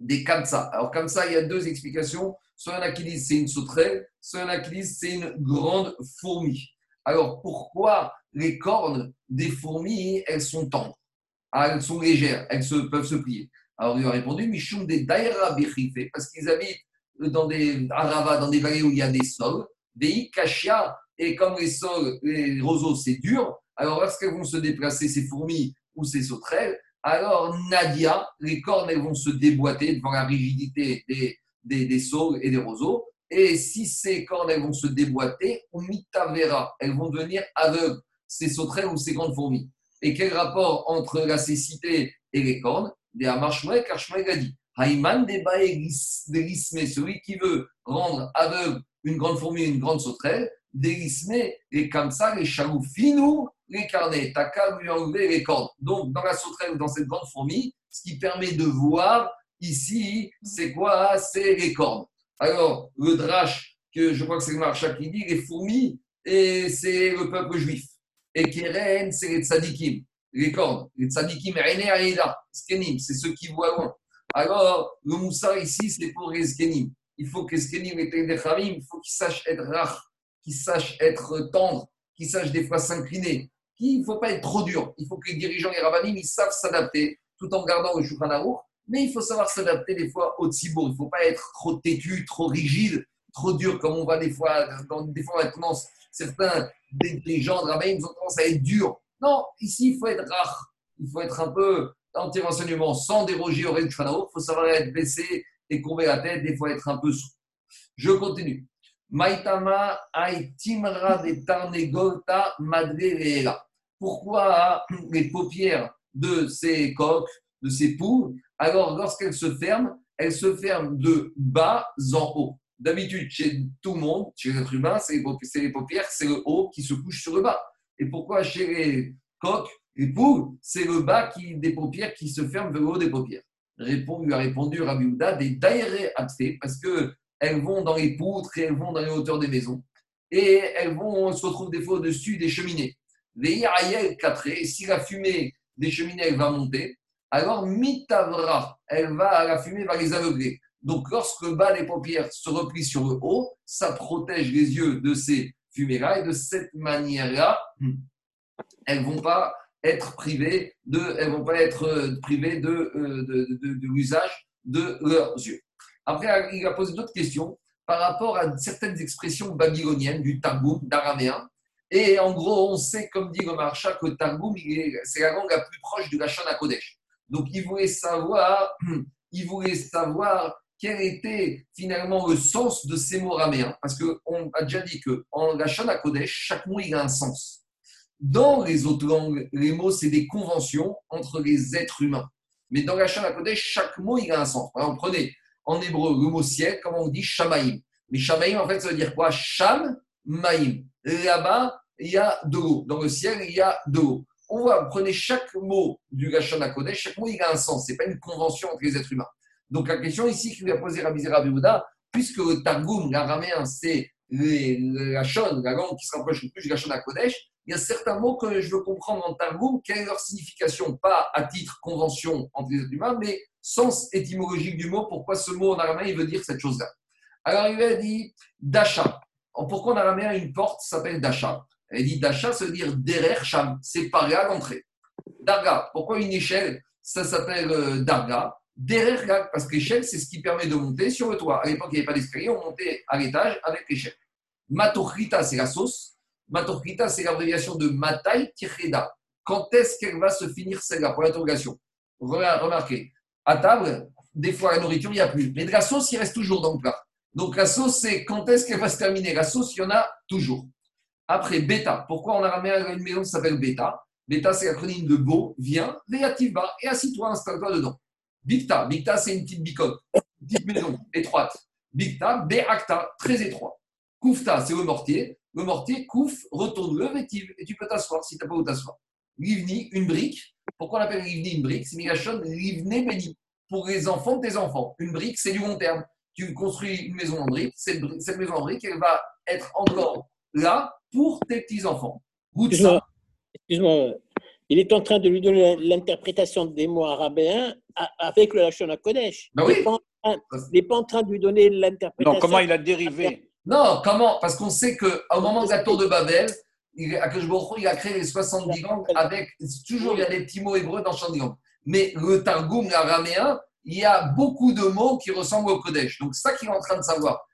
des kamsa? Alors, kamsa, il y a deux explications. Soit il a qui c'est une sauterelle, soit il a qui c'est une grande fourmi. Alors, pourquoi les cornes des fourmis, elles sont tendres? Ah, Elles sont légères, elles se, peuvent se plier. Alors, il a répondu parce qu'ils habitent dans des aravas, dans des vallées où il y a des sols, des ikashia, et comme les sols, les roseaux, c'est dur, alors lorsqu'elles vont se déplacer, ces fourmis ou ces sauterelles, alors Nadia, les cornes, elles vont se déboîter devant la rigidité des, des, des sols et des roseaux. Et si ces cornes, elles vont se déboîter, ou mitavera, elles vont devenir aveugles, ces sauterelles ou ces grandes fourmis. Et quel rapport entre la cécité et les cornes? Des Shmuel a dit Haïman des délismé, celui qui veut rendre aveugle une grande fourmi, une grande sauterelle, délismé, et comme ça, les chaloux finou, les carnets, t'as lui enlever les cornes. Donc, dans la sauterelle ou dans cette grande fourmi, ce qui permet de voir ici, c'est quoi? C'est les cornes. Alors, le drache, que je crois que c'est le marcha qui dit, les fourmis, et c'est le peuple juif. Et Keren, c'est les tzadikim, les cornes. Les tzadikim, c'est ceux qui voient loin. Alors, le moussa ici, c'est pour les Skenim. Il faut que les les Khamim, il faut qu'ils sachent être rares, qu'ils sachent être tendres, qu'ils sachent des fois s'incliner. Il ne faut pas être trop dur. Il faut que les dirigeants et les rabbinim, ils savent s'adapter tout en gardant le Shulchan. Mais il faut savoir s'adapter des fois au tzibour. Il ne faut pas être trop têtu, trop rigide, trop dur, comme on voit des fois, dans, des fois, on tendance, certains des, des gens de ils ont tendance à être durs. Non, ici, il faut être rare. Il faut être un peu anti-renseignement sans déroger au Aruch. Il faut savoir être baissé et courber la tête, des fois être un peu souple. Je continue. Maitama aitimra de tarnegolta madre veela. Pourquoi les paupières de ces coques, de ces poules, alors lorsqu'elles se ferment, elles se ferment de bas en haut. D'habitude, chez tout le monde, chez l'être humain, c'est les paupières, c'est le haut qui se couche sur le bas. Et pourquoi chez les coques, les poules, c'est le bas qui, des paupières qui se ferment vers le haut des paupières Répond, lui a répondu Rabbi Houda, des daïré atfé, parce qu'elles vont dans les poutres et elles vont dans les hauteurs des maisons. Et elles vont se retrouvent des fois au-dessus des cheminées. Les et si la fumée des cheminées elle va monter, alors mitavra, elle va, la fumée va les aveugler. Donc lorsque le bas des paupières se replie sur le haut, ça protège les yeux de ces fumées-là et de cette manière-là, elles vont pas être privées de, elles vont pas être euh, privées de, euh, de, de, de l'usage de leurs yeux. Après, il a posé d'autres questions par rapport à certaines expressions babyloniennes du Targum, d'araméen. Et en gros, on sait, comme dit le Marcha, que Targum, c'est la langue la plus proche du Lachon à Kodesh. Donc, il voulait savoir, il voulait savoir quel était finalement le sens de ces mots araméens. Parce qu'on a déjà dit qu'en Lachon à Kodesh, chaque mot, il a un sens. Dans les autres langues, les mots, c'est des conventions entre les êtres humains. Mais dans la à Kodesh, chaque mot, il a un sens. Prenez en hébreu le mot ciel, comment on dit? Shamaïm. Mais Shamaïm, en fait, ça veut dire quoi? Sham, Maïm. Là-bas, il y a de l'eau. Dans le ciel, il y a de l'eau. On voit, prenez chaque mot du Gachon à Kodesh, chaque mot, il a un sens. Ce n'est pas une convention entre les êtres humains. Donc, la question ici qu'il lui a posée Rabbi Zera Bouddha, puisque le Targum, l'araméen, c'est la Shon, la langue qui se rapproche le plus du Gachon à Kodesh, il y a certains mots que je veux comprendre en Targum, quelle est leur signification, pas à titre convention entre les êtres humains, mais sens étymologique du mot, pourquoi ce mot en araméen il veut dire cette chose-là. Alors il a dit Dasha. Pourquoi en araméen une porte s'appelle Dasha Elle dit Dasha, ça veut dire Derer Sham, c'est par là l'entrée. Darga, pourquoi une échelle Ça s'appelle euh, Darga? Derrière la- parce que l'échelle, c'est ce qui permet de monter sur le toit. À l'époque, il n'y avait pas d'escalier, on montait à l'étage avec l'échelle. Matokrita, c'est la sauce. Matokrita, c'est l'abréviation de Matai Tireda. Quand est-ce qu'elle va se finir celle-là Pour l'interrogation? Re- Remarquez, à table, des fois la nourriture, il n'y a plus. Mais la sauce, il reste toujours dans le plat. Donc la sauce, c'est quand est-ce qu'elle va se terminer? La sauce, il y en a toujours. Après, bêta. Pourquoi on a ramené une maison qui s'appelle bêta Bêta, c'est l'acronyme de beau, viens, Veyativa, et assis-toi, installe-toi dedans. Bicta. Bicta, c'est une petite bicoque, une petite maison étroite. Bicta, Beacta, très étroit. Koufta, c'est le mortier. Le mortier, kouf, retourne-le, vétive, et tu peux t'asseoir si tu n'as pas où t'asseoir. Livni, une brique. Pourquoi on appelle Livni une brique? C'est Migashon, Livne Beni. Pour les enfants de tes enfants. Une brique, c'est du long terme. Tu construis une maison en brique. Cette, bri- cette maison en brique, elle va être encore là pour tes petits-enfants. Excuse-moi, excuse-moi. Il est en train de lui donner l'interprétation des mots arabéens avec le Lachon Kodesh. Bah il oui. n'est pas, en train- il n'est pas en train de lui donner l'interprétation. Non, comment il a dérivé? Non, comment? Parce qu'on sait qu'au moment de la tour de Babel, il, il a créé les 70 langues avec. Toujours, il y a des petits mots hébreux dans 70 langues. Mais le Targum araméen, il y a beaucoup de mots qui ressemblent au Kodesh. Donc, c'est ça qu'il est en train de savoir.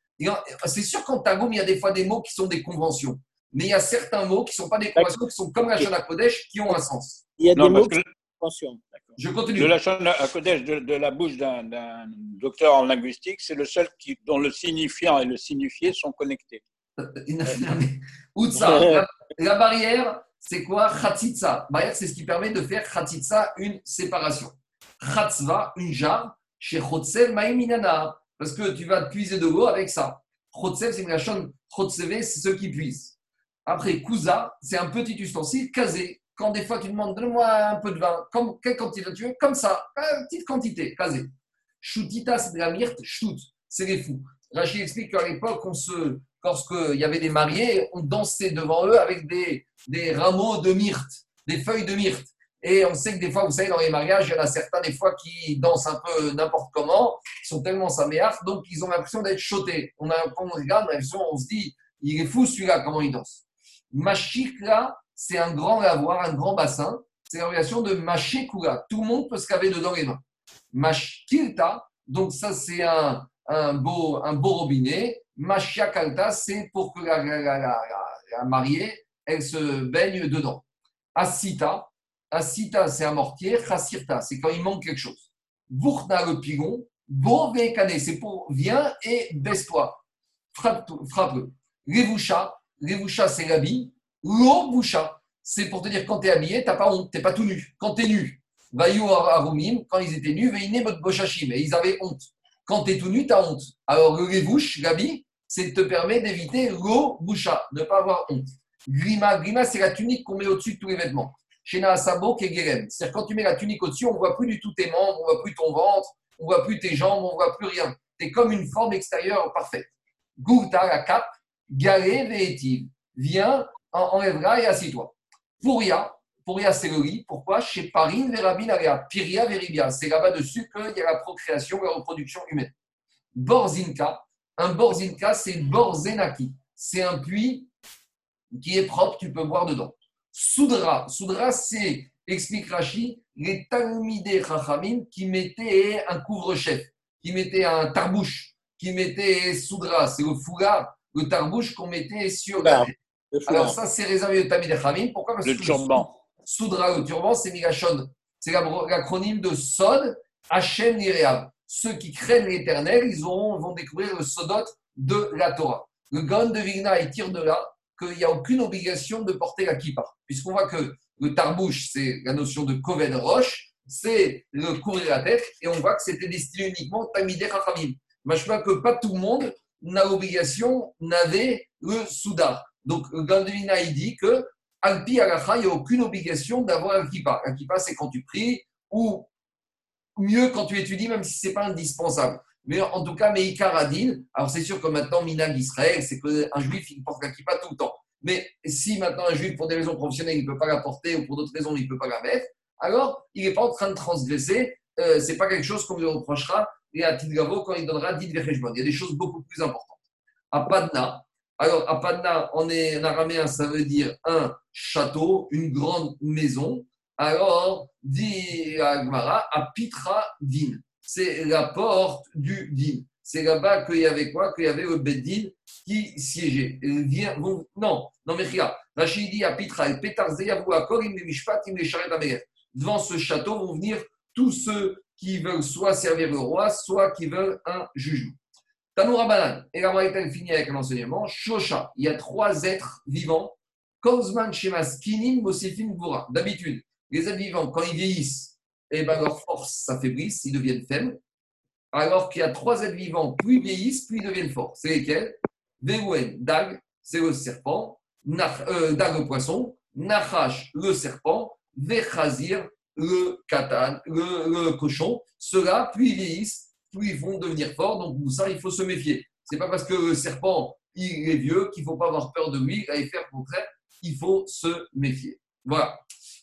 C'est sûr qu'en Targum, il y a des fois des mots qui sont des conventions. Mais il y a certains mots qui ne sont pas des conventions, qui sont comme la Shana Kodesh, qui ont un sens. Il y a des mots que Je continue. le Lachon à Kodesh de, de la bouche d'un docteur en linguistique, c'est le seul qui, dont le signifiant et le signifié sont connectés. Outsa, la, la barrière, c'est quoi? Khatitsa. Barrière, c'est ce qui permet de faire Khatitsa, une séparation. Khatzva, une jarre, chez Chotsev Maïminana. Parce que tu vas puiser de l'eau avec ça. Chotsev, c'est une chaîne. Chotseve, c'est ceux qui puisent. Après, Kuza, c'est un petit ustensile casé. Quand des fois tu demandes, donne-moi un peu de vin, comme, quelle quantité tu veux Comme ça, une petite quantité, casé. Shutita, c'est de la myrte. Shut, c'est les fous. Rachid explique qu'à l'époque, on se, lorsqu'il y avait des mariés, on dansait devant eux avec des, des rameaux de myrte, des feuilles de myrte. Et on sait que des fois, vous savez, dans les mariages, il y en a certains des fois qui dansent un peu n'importe comment, qui sont tellement saméards, donc ils ont l'impression d'être chotés. On a, quand on regarde, on se dit, il est fou celui-là, comment il danse. Machikla, c'est un grand lavoir, un grand bassin. C'est la relation de Machekula. Tout le monde peut se laver dedans les mains. Mashkilta, donc ça c'est un, un, beau, un beau robinet. Mashiakalta, c'est pour que la, la, la, la- mariée, elle se baigne dedans. Asita, Asita, c'est un mortier. Chasirta, c'est quand il manque quelque chose. Vourna, le pigon. Bovekane, c'est pour viens et baisse-toi. Frappe, frappe. Revusha, Revusha, c'est l'habit. Lobusha, c'est pour te dire quand tu es habillé, tu n'as pas honte, tu n'es pas tout nu. Quand tu es nu, Vayu Arumim, quand ils étaient nus, Veine Boshashim, et ils avaient honte. Quand tu es tout nu, tu as honte. Alors, le Revush, l'habit, c'est te permet d'éviter Lobusha, ne pas avoir honte. Grima, grima, c'est la tunique qu'on met au-dessus de tous les vêtements. Shena Asabo, Kegerem. C'est-à-dire quand tu mets la tunique au-dessus, on voit plus du tout tes membres, on voit plus ton ventre, on voit plus tes jambes, on voit plus rien. Tu es comme une forme extérieure parfaite. Gouta, la cape, Galé, Véétiv. Viens, en- enlève-la et assis-toi. Pouria, Pouria, c'est le lit. Pourquoi Chez Parine, Verabin, Area. Piria, Veribia. C'est là-bas dessus qu'il y a la procréation, la reproduction humaine. Borzinka, un Borzinka, c'est Borzenaki. C'est un puits qui est propre, tu peux boire dedans. Soudra, Soudra, c'est, explique Rashi, les Talmidei Chachamim qui mettaient un couvre-chef, qui mettaient un tarbouche, qui mettaient Soudra, c'est le foulard, le tarbouche qu'on mettait sur la tête. Alors ça, c'est réservé au Talmidei Chachamim. Pourquoi Parce Le que turban. Soudra, le turban, c'est Migashon. C'est la- l'acronyme de Sod, Hachem Nireav. Ceux qui craignent l'éternel, ils auront, vont découvrir le Sodot de la Torah. Le Gaon de Vigna, il tire de là qu'il n'y a aucune obligation de porter la kippa. Puisqu'on voit que le tarbouche, c'est la notion de Koven Roche, c'est le couvrir la tête, et on voit que c'était destiné uniquement Tamideh Chachamim. Machma que pas tout le monde n'a l'obligation, n'avait le Soudar. Donc, le Gaon de Vigna, il dit que Alpi Alacha, il n'y a aucune obligation d'avoir un kippa. Un kippa, c'est quand tu pries ou mieux quand tu étudies, même si ce n'est pas indispensable. Mais en tout cas, Meikar Adin, alors c'est sûr que maintenant, Minag Israël, c'est qu'un juif, il porte la kippa tout le temps. Mais si maintenant un juif, pour des raisons professionnelles, il ne peut pas la porter ou pour d'autres raisons, il ne peut pas la mettre, alors il n'est pas en train de transgresser. Euh, ce n'est pas quelque chose qu'on lui reprochera et à Tidgavo quand il donnera dit. Il y a des choses beaucoup plus importantes. À Padna, alors à Padna, en, en araméen, ça veut dire un château, une grande maison. Alors, dit Agmara, à Pitra Din. c'est la porte du din. C'est là-bas qu'il y avait quoi? Qu'il y avait le Beddin qui siégeait. Et vient- non, non, mais regarde. Rachid dit à Pitra, et Petar Zeyavou Akor, im le Mishpat. Devant ce château vont venir tous ceux qui veulent soit servir le roi, soit qui veulent un jugement. Tanoura et la Braïta, elle finit avec un enseignement. Shosha, il y a trois êtres vivants. Kozman Shemas Kinim Mosifim Gvura. D'habitude, les êtres vivants, quand ils vieillissent, eh ben, leur force s'affaiblisse, ils deviennent faibles. Alors qu'il y a trois êtres vivants, plus ils vieillissent, plus ils deviennent forts. C'est lesquels? Verouen, Dag, c'est le serpent. Euh, Dag, le poisson. Nachash, le serpent. Vechazir, le le, cochon. Ceux-là, ils vieillissent, plus ils vont devenir forts. Donc, ça, il faut se méfier. C'est pas parce que le serpent, il est vieux qu'il faut pas avoir peur de lui. Et faire contraire, il faut se méfier. Voilà.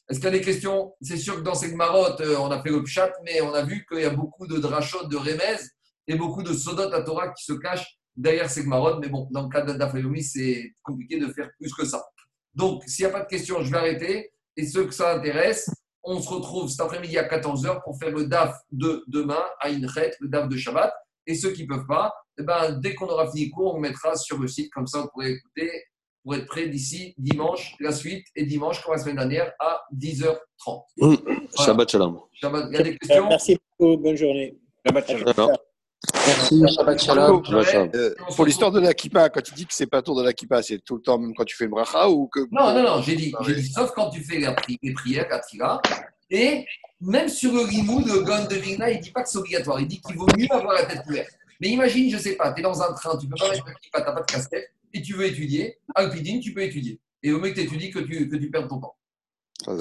Est-ce qu'il y a des questions? C'est sûr que dans ces marottes, on a fait le pchat, mais on a vu qu'il y a beaucoup de drachot, de remez et beaucoup de sodot à Torah qui se cachent derrière ces marottes. Mais bon, dans le cas d'Adafayomi, c'est compliqué de faire plus que ça. Donc, s'il n'y a pas de questions, je vais arrêter. Et ceux que ça intéresse, on se retrouve cet après-midi à 14h pour faire le DAF de demain à Inchet, le DAF de Shabbat. Et ceux qui ne peuvent pas, eh ben, dès qu'on aura fini le cours, on mettra sur le site. Comme ça, vous pourrez écouter pour être prêt d'ici dimanche, la suite, et dimanche, comme la semaine dernière, à 10h30. Shabbat shalom. Shabbat, il y a des questions? Merci beaucoup. Bonne journée. Shabbat shalom. Merci, Shabbat Shalom. Euh, pour l'histoire de la kippa, quand tu dis que c'est pas tour de la kippa, c'est tout le temps, même quand tu fais le bracha ou que. Non, non, non, j'ai dit, j'ai dit, sauf quand tu fais la pri- les prières, la tira, et même sur le rimou de Gon de Vigna, il ne dit pas que c'est obligatoire, il dit qu'il vaut mieux avoir la tête couverte. Mais imagine, je ne sais pas, tu es dans un train, tu ne peux pas mettre la kippa, tu n'as pas de casquette, et tu veux étudier, Alpidine, tu peux étudier. Et au mieux que tu étudies, que tu, que tu perds ton temps. Ah,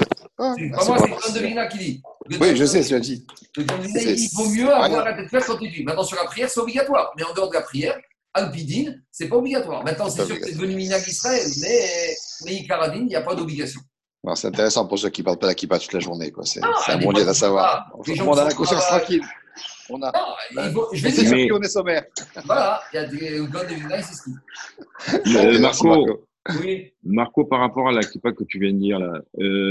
C'est bah, pas c'est moi, c'est Gon de Vigna qui dit. Le Oui, je sais, tu as dit. Le Gon de Vigna, C'est- il dit vaut mieux c'est- avoir ah, la tête couverte quand tu étudies. Maintenant, sur la prière, c'est obligatoire. Mais en dehors de la prière, Alpidine, c'est pas obligatoire. Maintenant, c'est sûr que c'est devenu Minag Israël, mais, mais Icaradine, il n'y a pas d'obligation. C'est intéressant pour ceux qui ne parlent pas de la kippa toute la journée. quoi. C'est Ah, c'est un bon lire à c'est savoir. on qui a la conscience tranquille. On a. Faut- je vais C'est dire, qu'on est sommaire. voilà, il y a des le God de Vigna, c'est ce qu'il Merci, Marco, Oui. Marco, par rapport à la kippa que tu viens de dire là, euh,